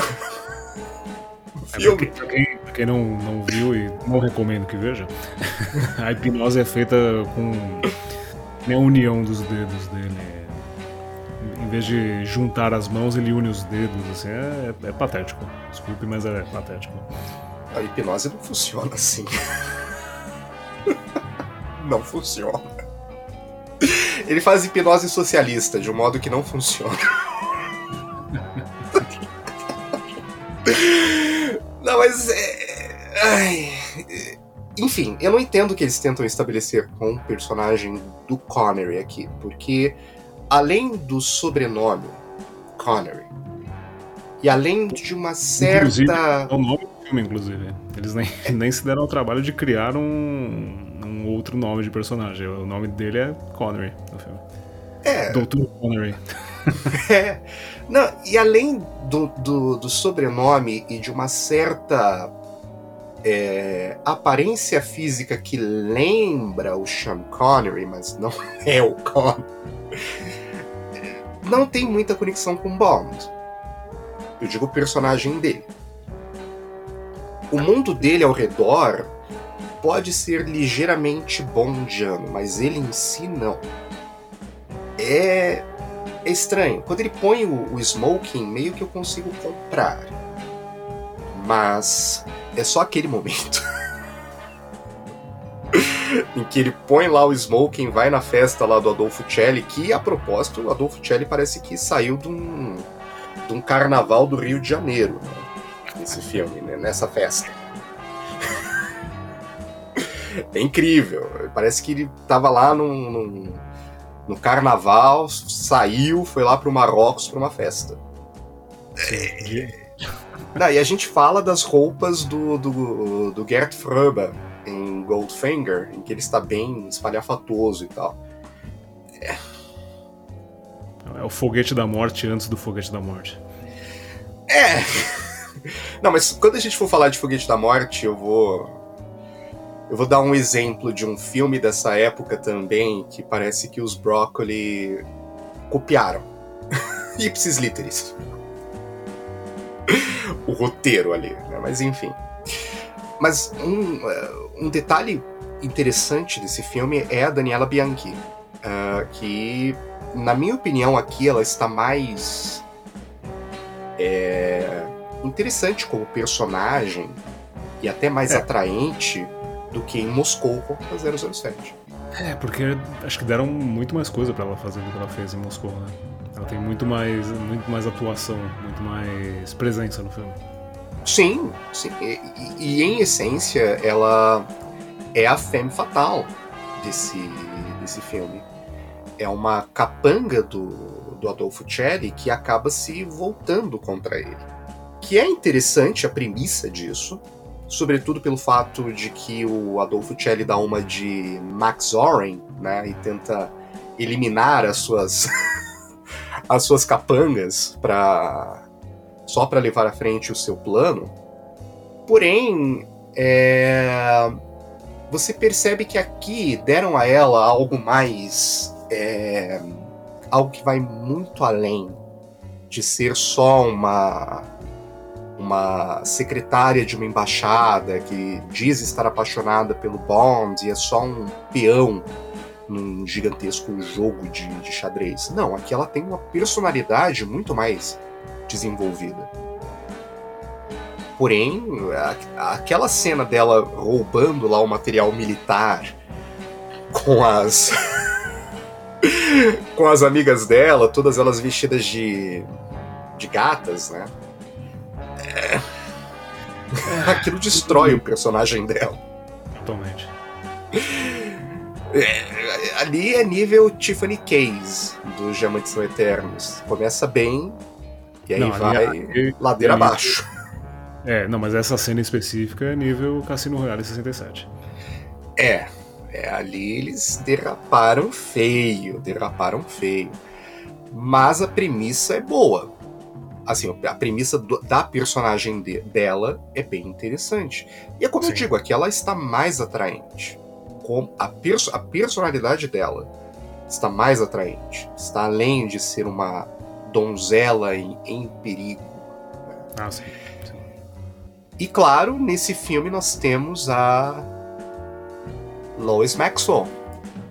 S3: É,
S1: filme.
S3: pra quem, pra quem não, não viu e não recomendo que veja, a hipnose é feita com nem a união dos dedos dele. Em vez de juntar as mãos, ele une os dedos, assim, é, é patético. Desculpe, mas é patético.
S1: A hipnose não funciona assim. não funciona. Ele faz hipnose socialista, de um modo que não funciona. não, mas. é- ai, é- Enfim, eu não entendo o que eles tentam estabelecer com o personagem do Connery aqui, porque além do sobrenome Connery, e além de uma
S3: Inclusive,
S1: certa.
S3: é o nome filme, inclusive. Eles nem, nem se deram ao trabalho de criar um, um outro nome de personagem. O nome dele é Connery no filme.
S1: É,
S3: Dr. Connery.
S1: É. Não, e além do, do, do sobrenome e de uma certa é, aparência física que lembra o Sean Connery, mas não é o Connery, não tem muita conexão com Bond. Eu digo o personagem dele. O mundo dele ao redor pode ser ligeiramente bondiano, mas ele em si não. É é estranho. Quando ele põe o, o smoking, meio que eu consigo comprar. Mas é só aquele momento. em que ele põe lá o smoking, vai na festa lá do Adolfo Celli, que a propósito, o Adolfo Celli parece que saiu de um, de um carnaval do Rio de Janeiro, né? Nesse filme, né? nessa festa. é incrível. Parece que ele tava lá num- num, no carnaval, saiu, foi lá pro Marrocos pra uma festa. Daí a gente fala das roupas do, do, do Gert Fröber em Goldfinger, em que ele está bem espalhafatoso e tal.
S3: É o foguete da morte antes do foguete da morte.
S1: É! Não, mas quando a gente for falar de Foguete da Morte, eu vou. Eu vou dar um exemplo de um filme dessa época também que parece que os Broccoli copiaram. Ipsis literis. o roteiro ali, né? Mas enfim. Mas um, eh, um detalhe interessante desse filme é a Daniela Bianchi, ah, que, na minha opinião, aqui ela está mais é, interessante como personagem e até mais
S3: É.
S1: atraente do que em Moscou com a 007.
S3: É, porque acho que deram muito mais coisa pra ela fazer do que ela fez em Moscou, né? Ela tem muito mais, muito mais atuação, muito mais presença no filme.
S1: Sim, sim. E, e- e, em essência, ela é a femme fatal desse, desse filme. É uma capanga do, do Adolfo Celli que acaba se voltando contra ele. Que é interessante a premissa disso, sobretudo pelo fato de que o Adolfo Celli dá uma de Max Zorin, né, e tenta eliminar as suas as suas capangas para só para levar à frente o seu plano. Porém, é, você percebe que aqui deram a ela algo mais. é, algo que vai muito além de ser só uma. Uma secretária de uma embaixada que diz estar apaixonada pelo Bond e é só um peão num gigantesco jogo de, de xadrez. Não, aqui ela tem uma personalidade muito mais desenvolvida. Porém, a- aquela cena dela roubando lá o material militar com as. com as amigas dela, todas elas vestidas de. de gatas, né? É. Aquilo destrói o personagem dela.
S3: Totalmente.
S1: É, ali é nível Tiffany Case dos Diamantes São Eternos. Começa bem e aí
S3: Não,
S1: vai
S3: ali-
S1: ladeira
S3: ali-
S1: abaixo.
S3: É, não, mas essa cena específica é nível Cassino Royale 67.
S1: É, é, ali eles derraparam feio, derraparam feio. Mas a premissa é boa. Assim, a premissa do- da personagem de- dela é bem interessante. E é como eu
S3: Sim.
S1: digo, aqui ela está mais atraente. Com a, perso- a personalidade dela está mais atraente. Está além de ser uma donzela em, em perigo.
S3: Ah, sim. sim.
S1: E claro, nesse filme nós temos a Lois Maxwell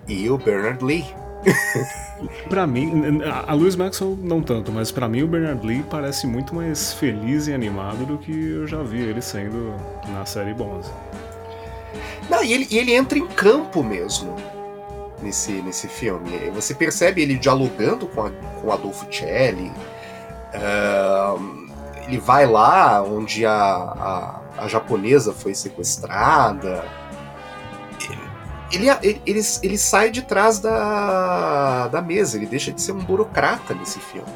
S1: e o Bernard Lee.
S3: Pra mim, a Louis Maxwell não tanto, mas pra mim o Bernard Lee parece muito mais feliz e animado do que eu já vi ele sendo na série Bonds.
S1: Não, e ele, e ele entra em campo mesmo nesse, nesse filme. Você percebe ele dialogando com, a, com Adolfo Celli. Ahn, ele vai lá onde a, a, a japonesa foi sequestrada. Ele, ele, ele, ele sai de trás da, da mesa, ele deixa de ser um burocrata nesse filme.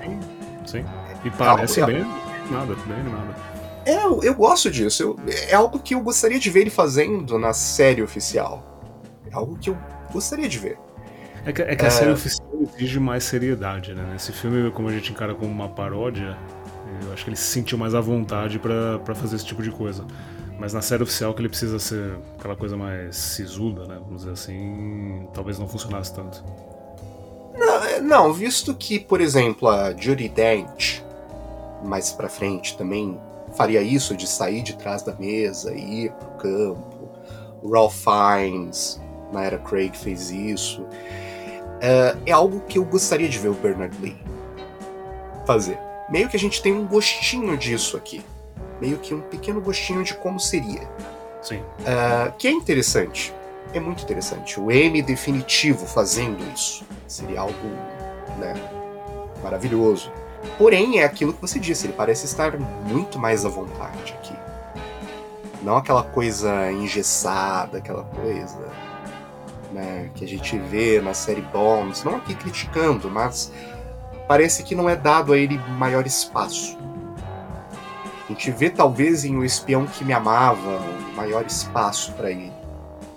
S3: Sim. E parece
S1: Ah,
S3: bem nada, bem animado.
S1: É, eu, eu gosto disso. Eu- é algo que eu gostaria de ver ele fazendo na série oficial. É algo que eu gostaria de ver.
S3: É que, é que a série oficial exige mais seriedade, né? Nesse filme, como a gente encara como uma paródia, eu acho que ele se sentiu mais à vontade pra fazer esse tipo de coisa. Mas na série oficial, que ele precisa ser aquela coisa mais sisuda, né? Vamos dizer assim, talvez não funcionasse tanto.
S1: Não, é, Não, visto que, por exemplo, a Judy Dent, mais pra frente também, faria isso de sair de trás da mesa e ir pro campo. O Ralph Fiennes, na era Craig, fez isso. É, é algo que eu gostaria de ver o Bernard Lee fazer. Meio que a gente tem um gostinho disso aqui. Meio que um pequeno gostinho de como seria.
S3: Sim.
S1: Ah, que é interessante. É muito interessante. O M definitivo fazendo isso. Seria algo né, maravilhoso. Porém, é aquilo que você disse, ele parece estar muito mais à vontade aqui. Não aquela coisa engessada, aquela coisa né, que a gente vê na série Bones. Não aqui criticando, mas parece que não é dado a ele maior espaço. A gente vê talvez em O Espião que Me Amava maior espaço para ele.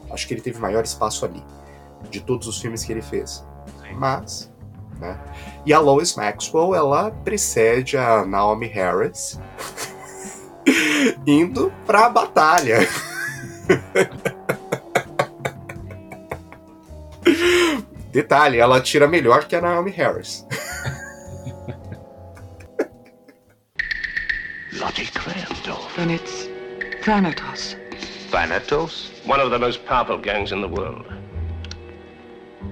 S1: Acho que ele teve maior espaço ali, de todos os filmes que ele fez. Mas, né? E a Lois Maxwell, ela precede a Naomi Harris indo pra batalha. Detalhe, ela tira melhor que a Naomi Harris.
S4: Bloody Crandall.
S5: Then it's Thanatos.
S4: Thanatos? One of the most powerful gangs in the world.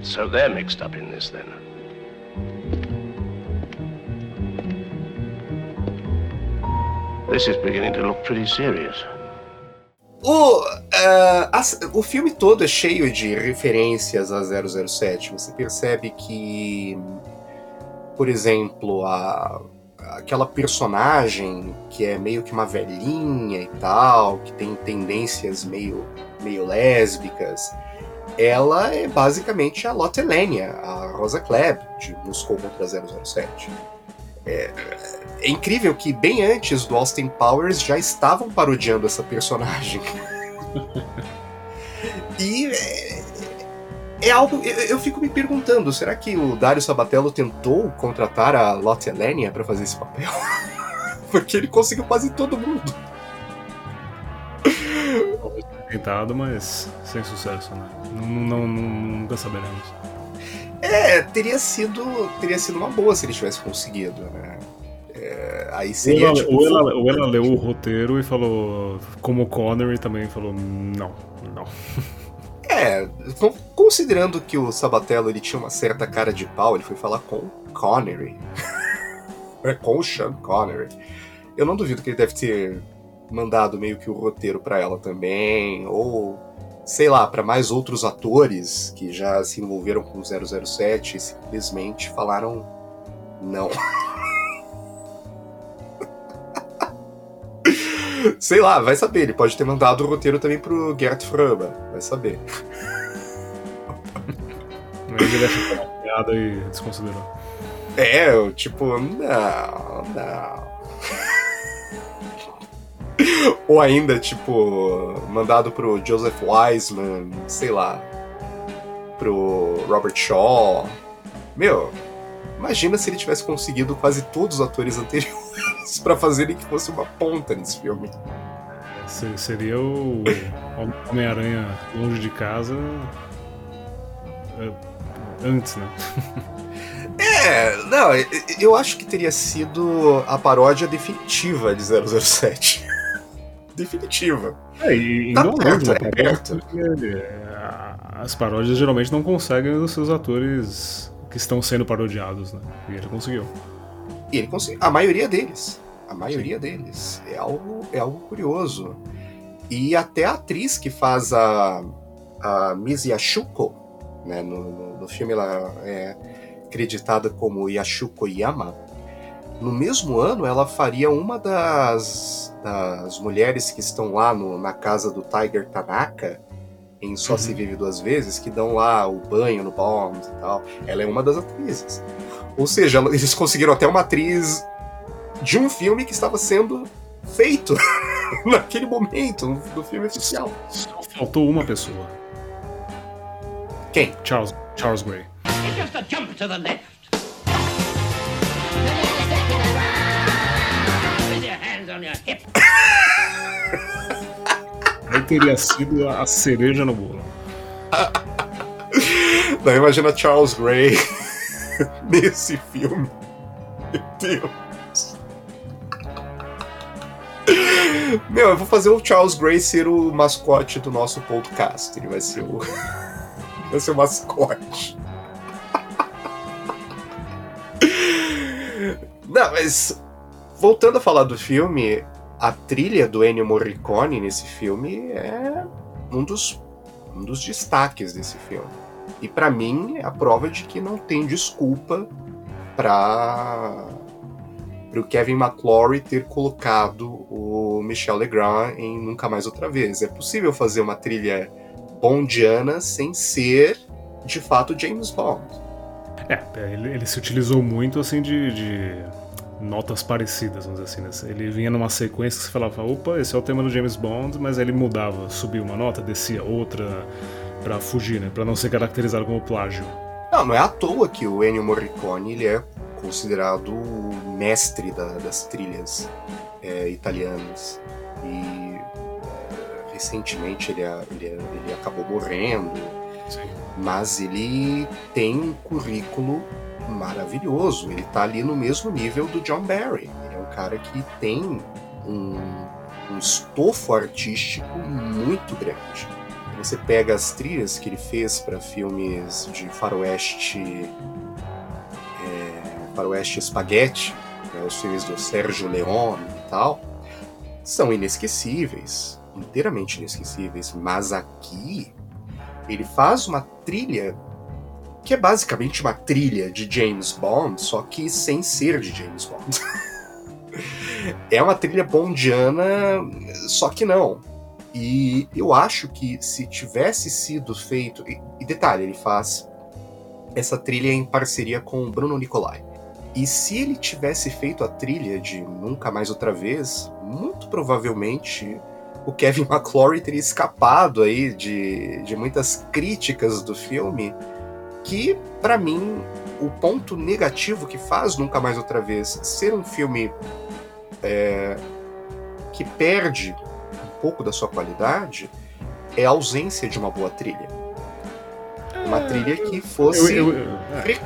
S4: So they're mixed up in this then. This is beginning to look pretty serious.
S1: O, ah, as- o filme todo é cheio de referências a 007. Você percebe que por exemplo, a aquela personagem que é meio que uma velhinha e tal, que tem tendências meio, meio lésbicas, ela é basicamente a Lotte Lenya, a Rosa Klebb, de Moscou contra 007. É, é incrível que bem antes do Austin Powers já estavam parodiando essa personagem. e é, é algo. Eu, eu, fico me perguntando, será que o Dario Sabatello tentou contratar a Lotte Lenya para fazer esse papel? Porque ele conseguiu quase todo mundo.
S3: Tentado, mas sem sucesso, né? Não, não, não, nunca saberemos.
S1: É, teria sido, teria sido uma boa se ele tivesse conseguido, né? É, aí seria.
S3: Ou ela,
S1: tipo,
S3: ou, ela, ou ela leu o roteiro e falou, como Connery também falou, não, não.
S1: É, considerando que o Sabatello ele tinha uma certa cara de pau, ele foi falar com Connery. é, com o Sean Connery. Eu não duvido que ele deve ter mandado meio que o roteiro para ela também, ou sei lá, para mais outros atores que já se envolveram com 007 e simplesmente falaram não. Sei lá, vai saber. Ele pode ter mandado o roteiro também pro Gert Fröber. Vai saber.
S3: Ele deve ter uma piada e desconsiderou.
S1: É, eu, tipo, não, não. Ou ainda, tipo, mandado pro Joseph Wiseman, sei lá, pro Robert Shaw. Meu, imagina se ele tivesse conseguido quase todos os atores anteriores para fazerem que fosse uma ponta nesse filme.
S3: Seria o Homem-Aranha longe de casa é, antes, né?
S1: É, não, eu acho que teria sido a paródia definitiva de 007. definitiva.
S3: É, e,
S1: Tá
S3: não
S1: perto,
S3: mesmo,
S1: é perto.
S3: é, as paródias geralmente não conseguem os seus atores que estão sendo parodiados, né? E ele conseguiu.
S1: E ele conseguiu. A maioria deles. A maioria deles. É algo, é algo curioso. E até a atriz que faz a, a Miss Yashuko, né, no, no, no filme ela é creditada como Yashuko Yama. No mesmo ano, ela faria uma das, das mulheres que estão lá no- na casa do Tiger Tanaka, em Só Se Vive Duas Vezes, que dão lá o banho no Bond e tal. Ela é uma das atrizes. Ou seja, eles conseguiram até uma atriz de um filme que estava sendo feito naquele momento, no- do filme oficial.
S3: Só faltou uma pessoa.
S1: Quem?
S3: Charles, Charles Gray.
S7: Just a jump to the left.
S3: Teria sido a cereja no bolo.
S1: Daí imagina Charles Gray nesse filme. Meu Deus. Meu, eu vou fazer o Charles Gray ser o mascote do nosso podcast. Ele vai ser o. vai ser o mascote. Não, mas. Voltando a falar do filme, a trilha do Ennio Morricone nesse filme é um dos, um dos destaques desse filme. E pra mim é a prova de que não tem desculpa para o Kevin McClory ter colocado o Michel Legrand em Nunca Mais Outra Vez. É possível fazer uma trilha bondiana sem ser, de fato, James Bond.
S3: É, ele, ele se utilizou muito assim de, de notas parecidas, vamos dizer assim. né? Ele vinha numa sequência que você falava, opa, esse é o tema do James Bond, mas ele mudava, subia uma nota, descia outra pra fugir, né? Pra não ser caracterizado como plágio.
S1: Não, não é à toa que o Ennio Morricone ele é considerado o mestre da- das trilhas é, italianas. E é, recentemente ele, ele, ele acabou morrendo,
S3: Sim.
S1: mas ele tem um currículo maravilhoso. Ele tá ali no mesmo nível do John Barry. Ele é um cara que tem um, um estofo artístico muito grande. Você pega as trilhas que ele fez para filmes de faroeste, é, faroeste spaghetti, né, os filmes do Sérgio Leone e tal, são inesquecíveis, inteiramente inesquecíveis. Mas aqui ele faz uma trilha que é basicamente uma trilha de James Bond, só que sem ser de James Bond. é uma trilha bondiana, só que não. E eu acho que se tivesse sido feito. E detalhe, ele faz essa trilha em parceria com o Bruno Nicolai. E se ele tivesse feito a trilha de Nunca Mais Outra Vez, muito provavelmente o Kevin McClory teria escapado aí de, de muitas críticas do filme, que, para mim, o ponto negativo que faz Nunca Mais Outra Vez ser um filme é, que perde um pouco da sua qualidade é a ausência de uma boa trilha. Uma é, trilha que fosse eu, eu, eu, é.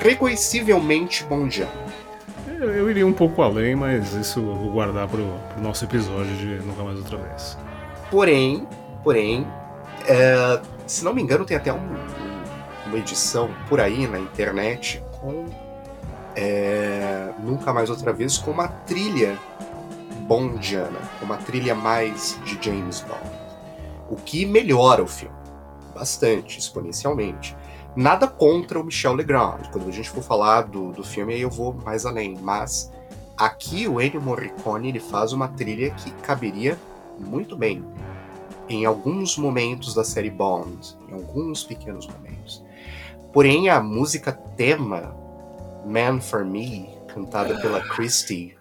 S1: reconhecivelmente bondiana.
S3: Eu, eu, iria um pouco além, mas isso eu vou guardar pro, pro nosso episódio de Nunca Mais Outra Vez.
S1: Porém, porém, é, se não me engano, tem até um, uma edição por aí na internet com é, Nunca Mais Outra Vez com uma trilha bondiana, uma trilha mais de James Bond. O que melhora o filme bastante, exponencialmente. Nada contra o Michel Legrand. Quando a gente for falar do, do filme, aí eu vou mais além. Mas aqui o Ennio Morricone ele faz uma trilha que caberia muito bem em alguns momentos da série Bond, em alguns pequenos momentos. Porém, a música tema Man for Me, cantada pela Christie,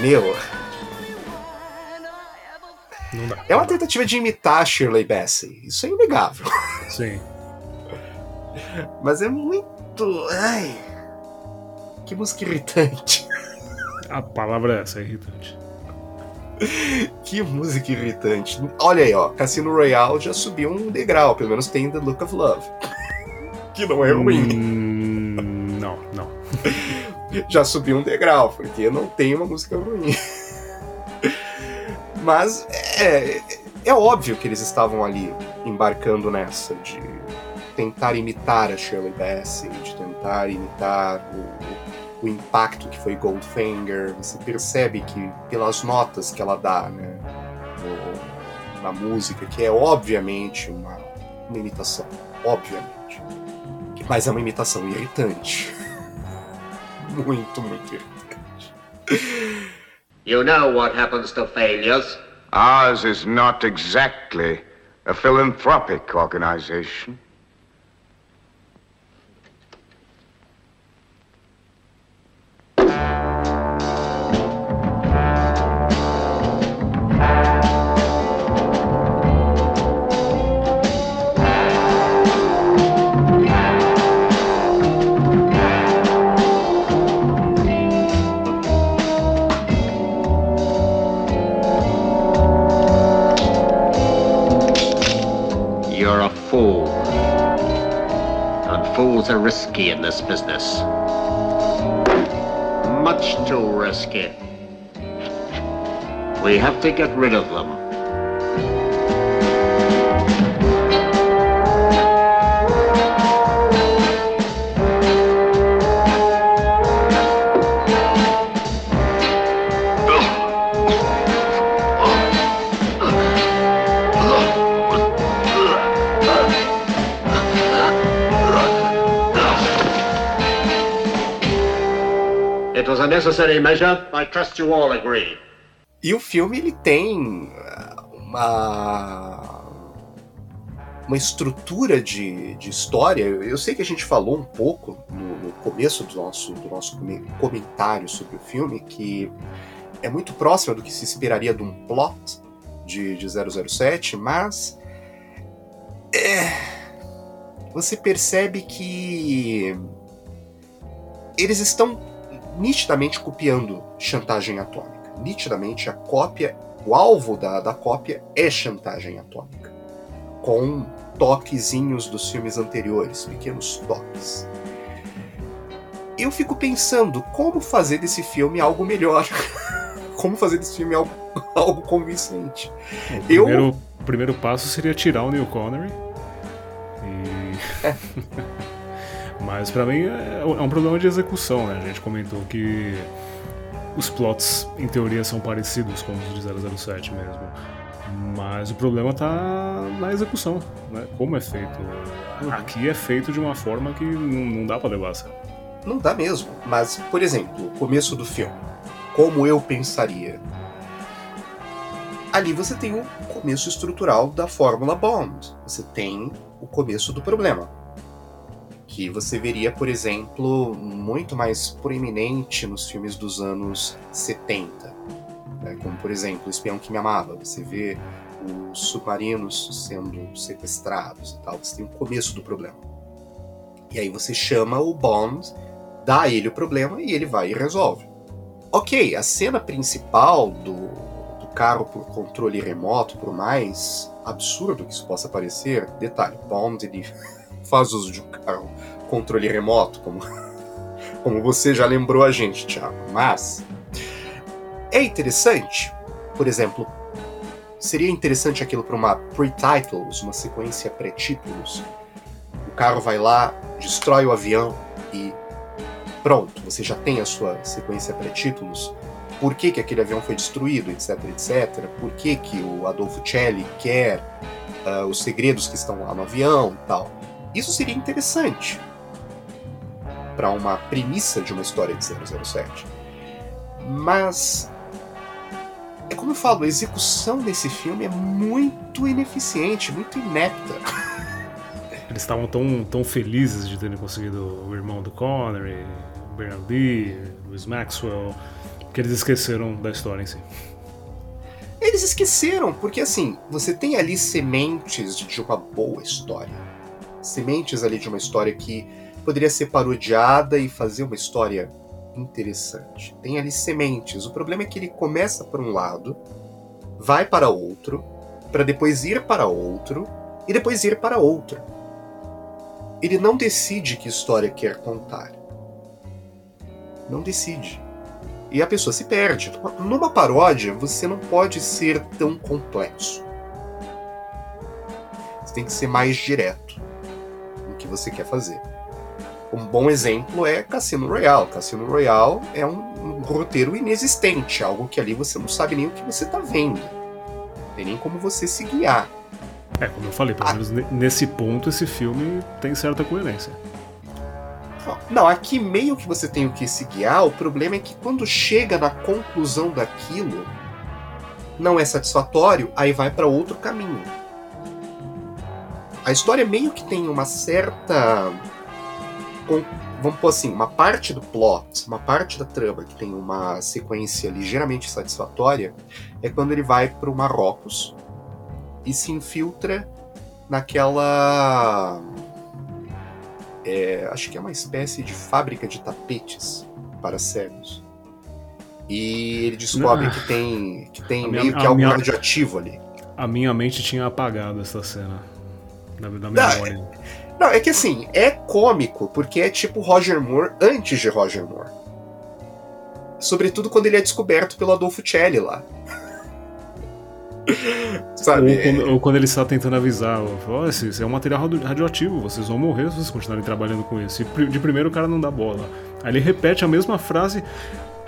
S1: Meu. É uma tentativa de imitar Shirley Bassey. Isso é inegável.
S3: Sim.
S1: Mas é muito. Ai. Que música irritante.
S3: A palavra é essa, é irritante.
S1: que música irritante. Olha aí, ó. Cassino Royale já subiu um degrau. Pelo menos tem The Look of Love. que não é ruim.
S3: Hum, não, não.
S1: já subiu um degrau, porque não tem uma música ruim. Mas é, é óbvio que eles estavam ali embarcando nessa de tentar imitar a Shirley Bassey, de tentar imitar o, o impacto que foi Goldfinger. Você percebe que pelas notas que ela dá, né, no, na música, que é obviamente uma, uma imitação, obviamente, mas é uma imitação irritante muito, muito irritante.
S8: You know what happens to failures.
S9: Ours is not exactly a philanthropic organization.
S8: This business. Much too risky. We have to get rid of them. Necessary measure. I trust you all agree.
S1: E o filme ele tem uh, uma uma estrutura de, de história. Eu sei que a gente falou um pouco no, no começo do nosso, do nosso comentário sobre o filme que é muito próximo do que se esperaria de um plot de, de 007, mas é, você percebe que eles estão nitidamente copiando chantagem atômica. Nitidamente a cópia, o alvo da, da cópia é chantagem atômica. Com toquezinhos dos filmes anteriores, pequenos toques. Eu fico pensando como fazer desse filme algo melhor. como fazer desse filme algo, algo convincente.
S3: O primeiro, Eu... primeiro passo seria tirar o Neil Connery. E... É. Mas pra mim é, é um problema de execução, né? A gente comentou que os plots, em teoria, são parecidos com os de 007 mesmo. Mas o problema tá na execução, né? Como é feito. Aqui é feito de uma forma que não, dá pra levar a.
S1: Não dá mesmo. Mas, por exemplo, o começo do filme. Como eu pensaria? Ali você tem o começo estrutural da fórmula Bond. Você tem o começo do problema. Que você veria, por exemplo, muito mais proeminente nos filmes dos anos 70. né? Como, por exemplo, O Espião que Me Amava. Você vê os submarinos sendo sequestrados e tal. Você tem o começo do problema. E aí você chama o Bond, dá a ele o problema e ele vai e resolve. Ok, a cena principal do, do carro por controle remoto, por mais absurdo que isso possa parecer, detalhe, Bond ele faz uso de um controle remoto, como, como você já lembrou a gente, Thiago. Mas é interessante, por exemplo, seria interessante aquilo para uma pre-titles, uma sequência pré-títulos. O carro vai lá, destrói o avião e pronto, você já tem a sua sequência pré-títulos. Por que, que aquele avião foi destruído, etc, etc. Por que, que o Adolfo Celli quer uh, os segredos que estão lá no avião tal. Isso seria interessante para uma premissa de uma história de 007. Mas é como eu falo, a execução desse filme é muito ineficiente, muito inepta.
S3: Eles estavam tão, tão felizes de terem conseguido o irmão do Connery, o Bernard Lee, Louis Maxwell, que eles esqueceram da história em si.
S1: Eles esqueceram, porque assim, você tem ali sementes de uma boa história. Sementes ali de uma história que poderia ser parodiada e fazer uma história interessante. Tem ali sementes. O problema é que ele começa por um lado, vai para outro, para depois ir para outro e depois ir para outro. Ele não decide que história quer contar. Não decide. E a pessoa se perde. Numa paródia, você não pode ser tão complexo. Você tem que ser mais direto você quer fazer. Um bom exemplo é Cassino Royale. Cassino Royale é um, um roteiro inexistente, algo que ali você não sabe nem o que você está vendo. Não tem nem como você se guiar.
S3: É, como eu falei, pelo menos nesse ponto esse filme tem certa coerência.
S1: Não, aqui meio que você tem o que se guiar, o problema é que quando chega na conclusão daquilo, não é satisfatório, aí vai para outro caminho. A história meio que tem uma certa. Vamos pôr assim, uma parte do plot, uma parte da trama que tem uma sequência ligeiramente satisfatória é quando ele vai para o Marrocos e se infiltra naquela é, acho que é uma espécie de fábrica de tapetes para cegos. E ele descobre
S3: Ah.
S1: que tem, que tem
S3: minha-
S1: meio que algo
S3: minha-
S1: radioativo ali.
S3: A minha mente tinha apagado essa cena da, da
S1: Não,
S3: memória.
S1: Não, é que assim, é cômico, porque é tipo Roger Moore antes de Roger Moore. Sobretudo quando ele é descoberto pelo Adolfo Celli lá. Sabe?
S3: Ou quando, ou quando ele está tentando avisar, ó, esse, esse é um material radio- radioativo, vocês vão morrer se vocês continuarem trabalhando com isso. E de primeiro o cara não dá bola. Aí ele repete a mesma frase.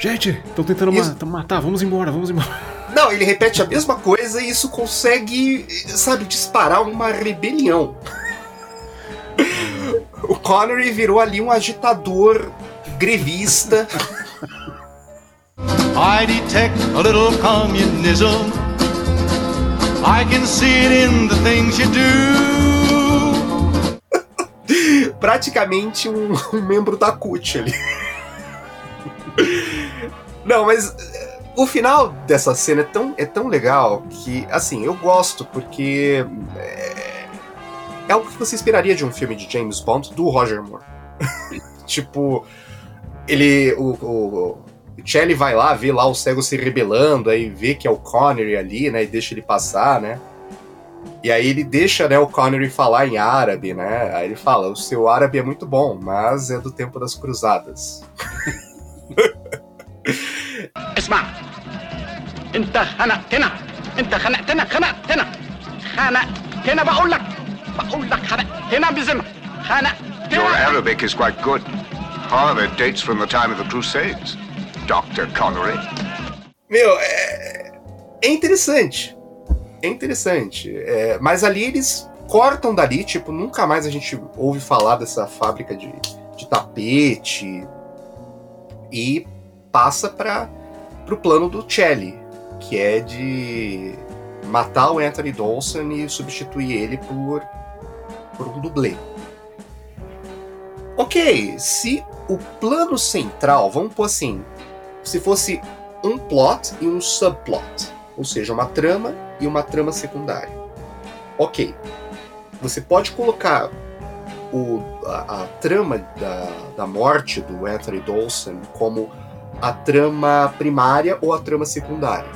S3: Gente, estão tentando
S1: Isso-
S3: ma- matar, vamos embora, vamos embora.
S1: Não, ele repete a mesma coisa e isso consegue, sabe, disparar uma rebelião. O Connery virou ali um agitador grevista.
S10: I detect a little communism. I can see it in the things you do.
S1: praticamente um, um membro da CUT ali. Não, mas eh, o final dessa cena é tão, é tão legal que, assim, eu gosto porque é, é algo que você esperaria de um filme de James Bond do Roger Moore. tipo, ele. O, o, o Shelley vai lá, vê lá o cego se rebelando, aí vê que é o Connery ali, né? E deixa ele passar, né? E aí ele deixa né, o Connery falar em árabe, né? Aí ele fala, o seu árabe é muito bom, mas é do tempo das cruzadas.
S11: اسمع انت خنقتنا انت خنقتنا خنقتنا خنقتنا بقول لك بقول لك خنقتنا بذمة خنق
S9: Your Arabic is quite good. However, it dates from the time of the Crusades. Dr. Connery.
S1: Meu, é, é interessante. É interessante. É, mas ali eles cortam dali, tipo, nunca mais a gente ouve falar dessa fábrica de, de tapete. E passa para o plano do Chelly, que é de matar o Anthony Dawson e substituir ele por, por um dublê. Ok, se o plano central, vamos pôr assim, se fosse um plot e um subplot, ou seja, uma trama e uma trama secundária. Ok, você pode colocar o, a, a trama da, da morte do Anthony Dawson como a trama primária ou a trama secundária.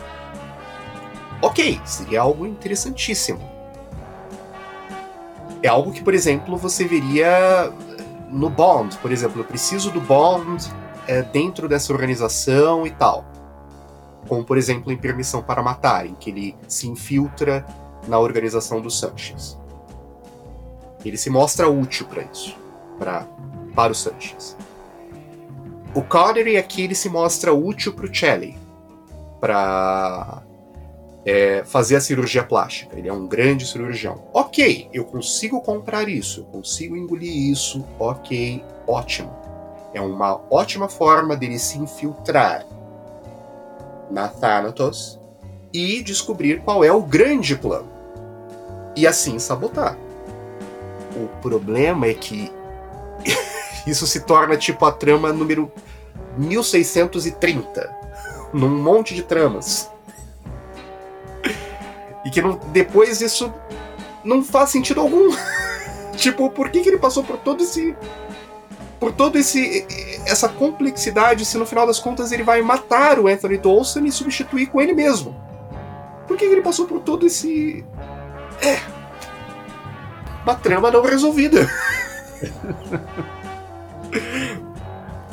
S1: Ok, seria algo interessantíssimo. É algo que, por exemplo, você veria no Bond. Por exemplo, eu preciso do Bond é, dentro dessa organização e tal. Como, por exemplo, em Permissão para Matar, em que ele se infiltra na organização dos Sanchez. Ele se mostra útil para isso, pra, para o Sanchez. O Connery aqui ele se mostra útil para o Shelley, para é, fazer a cirurgia plástica. Ele é um grande cirurgião. Ok, eu consigo comprar isso, eu consigo engolir isso. Ok, ótimo. É uma ótima forma dele se infiltrar na Thanatos e descobrir qual é o grande plano. E assim sabotar. O problema é que isso se torna tipo a trama número 1630, num monte de tramas. E que não, depois isso não faz sentido algum. tipo, por que, que ele passou por todo esse. Por todo esse. essa complexidade se no final das contas ele vai matar o Anthony Dawson e substituir com ele mesmo? Por que, que ele passou por todo esse. É. Uma trama não resolvida.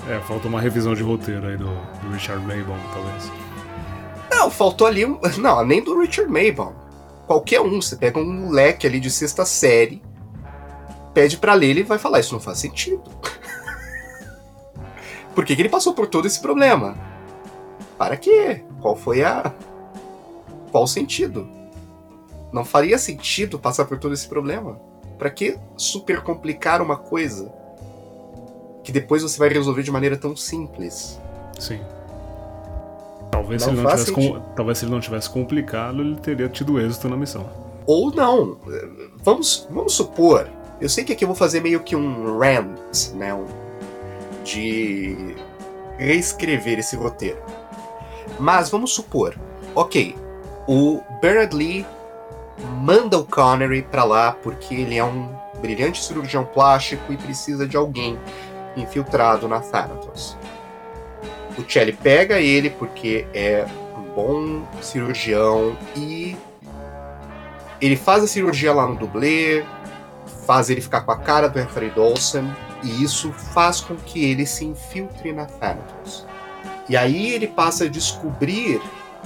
S3: É, falta uma revisão de roteiro aí do, do Richard Maybon, talvez.
S1: Não, faltou ali. Não, nem do Richard Maybon. Qualquer um. Você pega um moleque ali de sexta série, pede pra ler, ele vai falar: Isso não faz sentido. Por que, que ele passou por todo esse problema? Para quê? Qual foi a. Qual o sentido? Não faria sentido passar por todo esse problema? Pra que super complicar uma coisa que depois você vai resolver de maneira tão simples?
S3: Sim. Talvez,
S1: Não
S3: se ele não tivesse com- Talvez se ele não tivesse complicado, ele teria tido êxito na missão.
S1: Ou não. Vamos, vamos supor. Eu sei que aqui eu vou fazer meio que um rant, né? Um, de reescrever esse roteiro. Mas vamos supor. Ok, o Bernard Lee manda o Connery pra lá porque ele é um brilhante cirurgião plástico e precisa de alguém infiltrado na Thanatos. O Chelly pega ele porque é um bom cirurgião e ele faz a cirurgia lá no dublê, faz ele ficar com a cara do Anthony Dawson, e isso faz com que ele se infiltre na Thanatos. E aí ele passa a descobrir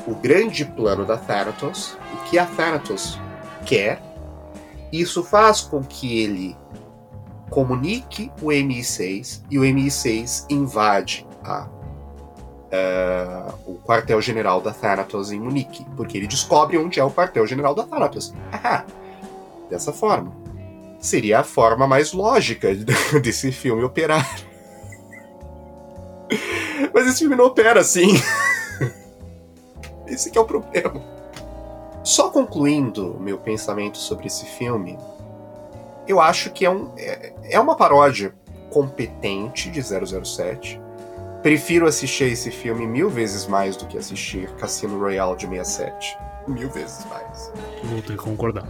S1: o grande plano da Thanatos, o que a Thanatos quer. Isso faz com que ele comunique o MI6 e o MI6 invade a, eh, o quartel-general da Thanatos em Munique, porque ele descobre onde é o quartel-general da Thanatos. Dessa forma. Seria a forma mais lógica desse filme operar. Mas esse filme não opera assim. Esse é o problema. Só concluindo meu pensamento sobre esse filme, eu acho que é, um, é, é uma paródia competente de 007. Prefiro assistir esse filme mil vezes mais do que assistir Cassino Royale de 67. Mil vezes mais.
S3: Vou ter que concordar.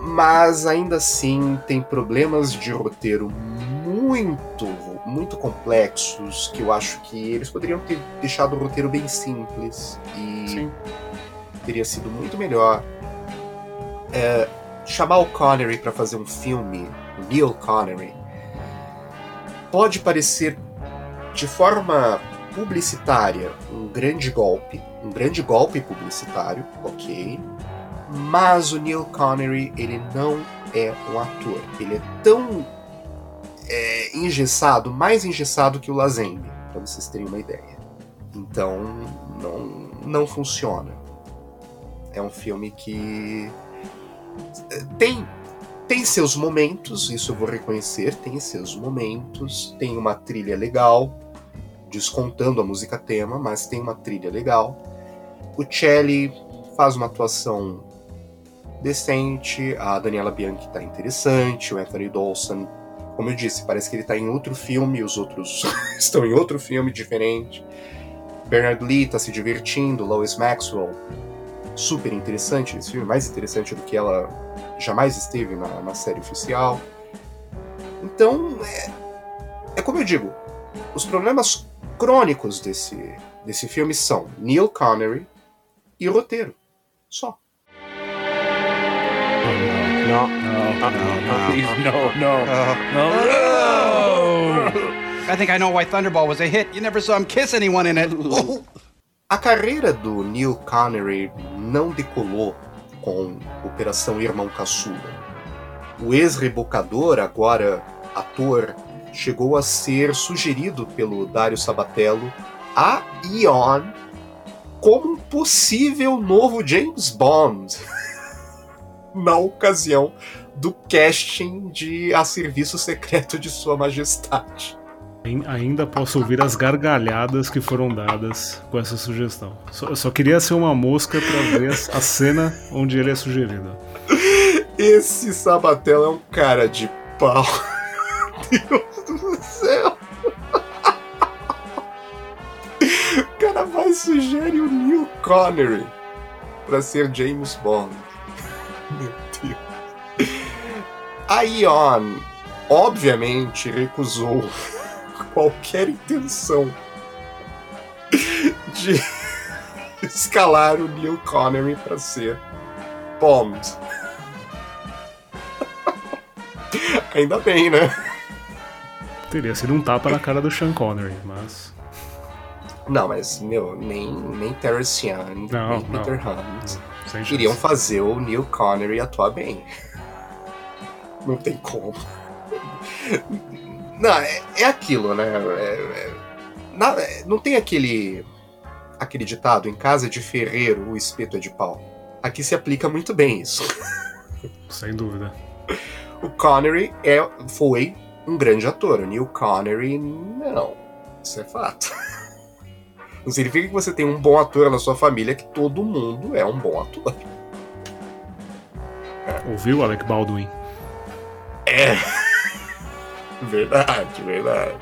S1: Mas ainda assim tem problemas de roteiro muito, muito complexos que eu acho que eles poderiam ter deixado o roteiro bem simples e teria sido muito melhor. É, chamar o Connery para fazer um filme, o Neil Connery, pode parecer de forma publicitária um grande golpe, um grande golpe publicitário, ok. Mas o Neil Connery, ele não é um ator. Ele é tão. é engessado, mais engessado que o Lazembe, para vocês terem uma ideia. Então, não, não funciona. É um filme que tem tem seus momentos, isso eu vou reconhecer, tem seus momentos, tem uma trilha legal, descontando a música tema, mas tem uma trilha legal. O Celli faz uma atuação decente, a Daniela Bianchi tá interessante, o Anthony Dawson, como eu disse, parece que ele tá em outro filme, os outros estão em outro filme diferente. Bernard Lee tá se divertindo, Lois Maxwell, super interessante esse filme, mais interessante do que ela jamais esteve na, na série oficial. Então, é, é como eu digo, os problemas crônicos desse, desse filme são Neil Connery e o roteiro. Só.
S6: No, please, no, no, no, no.
S12: I think I know why Thunderball was a hit. You never saw him kiss anyone in it.
S1: A carreira do Neil Connery não decolou com Operação Irmão Caçula. O ex-rebocador, agora ator, chegou a ser sugerido pelo Dário Sabatello a Ion como um possível novo James Bond na ocasião do casting de A Serviço Secreto de Sua Majestade.
S3: Ainda posso ouvir as gargalhadas que foram dadas com essa sugestão. Só, só queria ser uma mosca para ver a cena onde ele é sugerido.
S1: Esse Sabatel é um cara de pau. Deus do céu. O cara vai sugerir o Neil Connery para ser James Bond. Meu Deus. A Ion, obviamente, recusou qualquer intenção de escalar o Neil Connery para ser Bond. Ainda bem, né?
S3: Teria sido um tapa na cara do Sean Connery, mas.
S1: Não, mas, meu, nem, nem Terrence Young,
S3: Não,
S1: nem Peter
S3: não.
S1: Hunt
S3: chance.
S1: iriam fazer o Neil Connery atuar bem. Não tem como. Não, é, é aquilo, né? É- é- na- é- não tem aquele aquele ditado em casa de ferreiro o espeto é de pau. Aqui se aplica muito bem isso.
S3: Sem dúvida.
S1: O Connery é, foi um grande ator. O Neil Connery, não. Isso é fato. Não significa que você tem um bom ator na sua família, que todo mundo é um bom ator.
S3: Ouviu, Alec Baldwin?
S1: É. Verdade, verdade.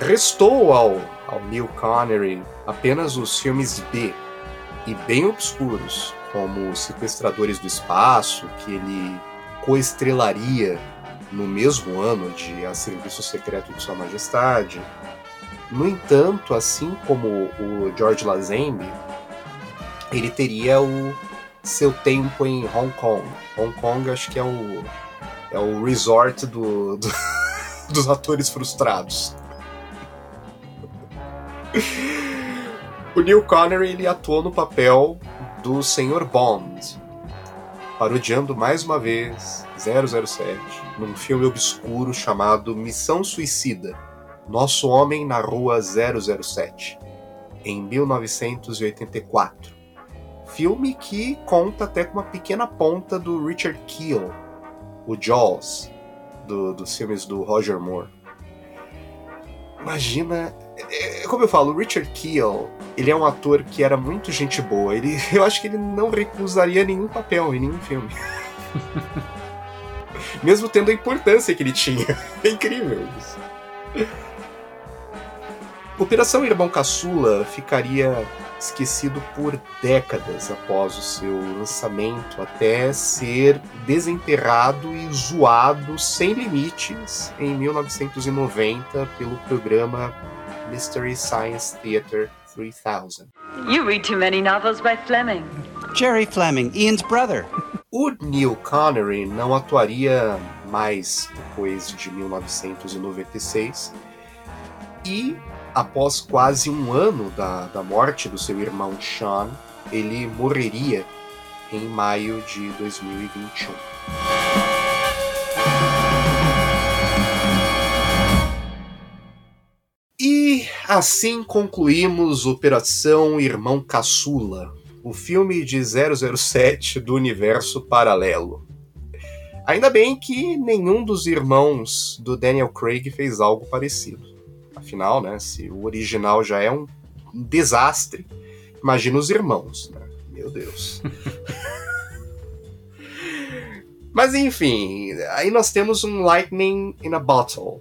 S1: Restou ao, ao Neil Connery apenas os filmes B e bem obscuros, como Sequestradores do Espaço, que ele coestrelaria no mesmo ano de A Serviço Secreto de Sua Majestade. No entanto, assim como o George Lazenby, ele teria o seu tempo em Hong Kong. Hong Kong acho que é o é o resort do, do- dos atores frustrados. O Neil Connery ele atuou no papel do Sr. Bond, parodiando mais uma vez 007 num filme obscuro chamado Missão Suicida Nosso Homem na Rua 007, em 1984. Filme que conta até com uma pequena ponta do Richard Keel, o Jaws, do- dos filmes do Roger Moore. Imagina, é, é, como eu falo, o Richard Keel, ele é um ator que era muito gente boa. Ele, eu acho que ele não recusaria nenhum papel em nenhum filme. Mesmo tendo a importância que ele tinha. É incrível isso. Operação Irmão Caçula ficaria esquecido por décadas após o seu lançamento, até ser desenterrado e zoado sem limites em 1990 pelo programa Mystery Science Theater 3000.
S13: You read too many novels by Fleming.
S12: Jerry Fleming, Ian's brother.
S1: O Neil Connery não atuaria mais depois de 1996 e, após quase um ano da, da morte do seu irmão Sean, ele morreria em maio de 2021. E assim concluímos Operação Irmão Caçula, o filme de 007 do universo paralelo. Ainda bem que nenhum dos irmãos do Daniel Craig fez algo parecido. Afinal, né, se o original já é um desastre, imagina os irmãos, né? Meu Deus. Mas enfim, aí nós temos um Lightning in a Bottle.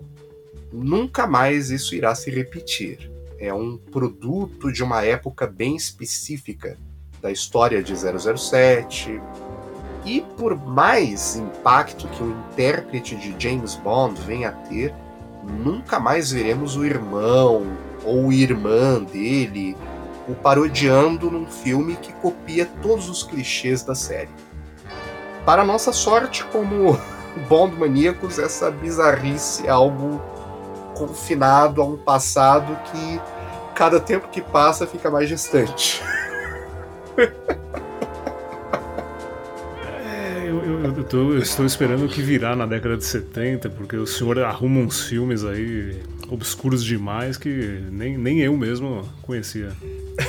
S1: Nunca mais isso irá se repetir. É um produto de uma época bem específica da história de 007. E por mais impacto que o intérprete de James Bond venha a ter, nunca mais veremos o irmão ou irmã dele o parodiando num filme que copia todos os clichês da série. Para nossa sorte, como Bond maníacos, essa bizarrice é algo confinado a um passado que cada tempo que passa fica mais distante.
S3: Eu, tô, eu, estou esperando o que virá na década de 70, porque o senhor arruma uns filmes aí obscuros demais que nem, nem eu mesmo conhecia.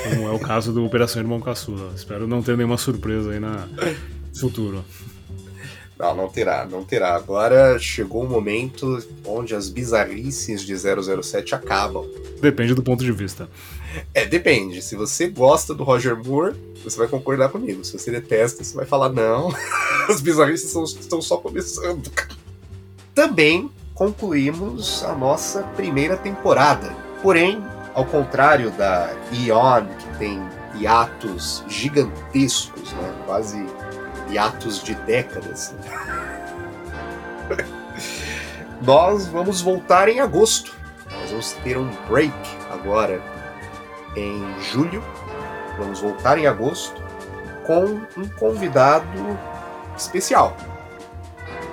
S3: Como é o caso do Operação Irmão Caçula. Espero não ter nenhuma surpresa aí na futuro.
S1: Não, não terá, não terá. Agora chegou o momento onde as bizarrices de 007 acabam.
S3: Depende do ponto de vista.
S1: É, depende. Se você gosta do Roger Moore, você vai concordar comigo. Se você detesta, você vai falar, não, as bizarrices são, estão só começando. Também concluímos a nossa primeira temporada. Porém, ao contrário da Eon, que tem hiatos gigantescos, né? quase hiatos de décadas. Nós vamos voltar em agosto. Nós vamos ter um break agora em julho. Vamos voltar em agosto com um convidado especial.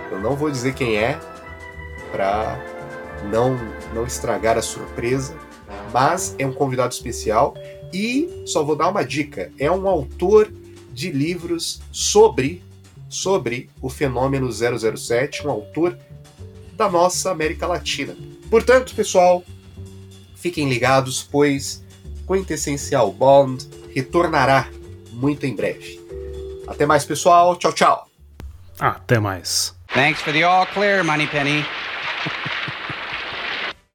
S1: Eu não vou dizer quem é para não não estragar a surpresa, mas é um convidado especial e só vou dar uma dica, é um autor de livros sobre sobre o fenômeno 007, um autor da nossa América Latina. Portanto, pessoal, fiquem ligados, pois Quintessencial Bond retornará muito em breve. Até mais, pessoal. Tchau, tchau.
S3: Até mais.
S12: Thanks for the all clear, Moneypenny.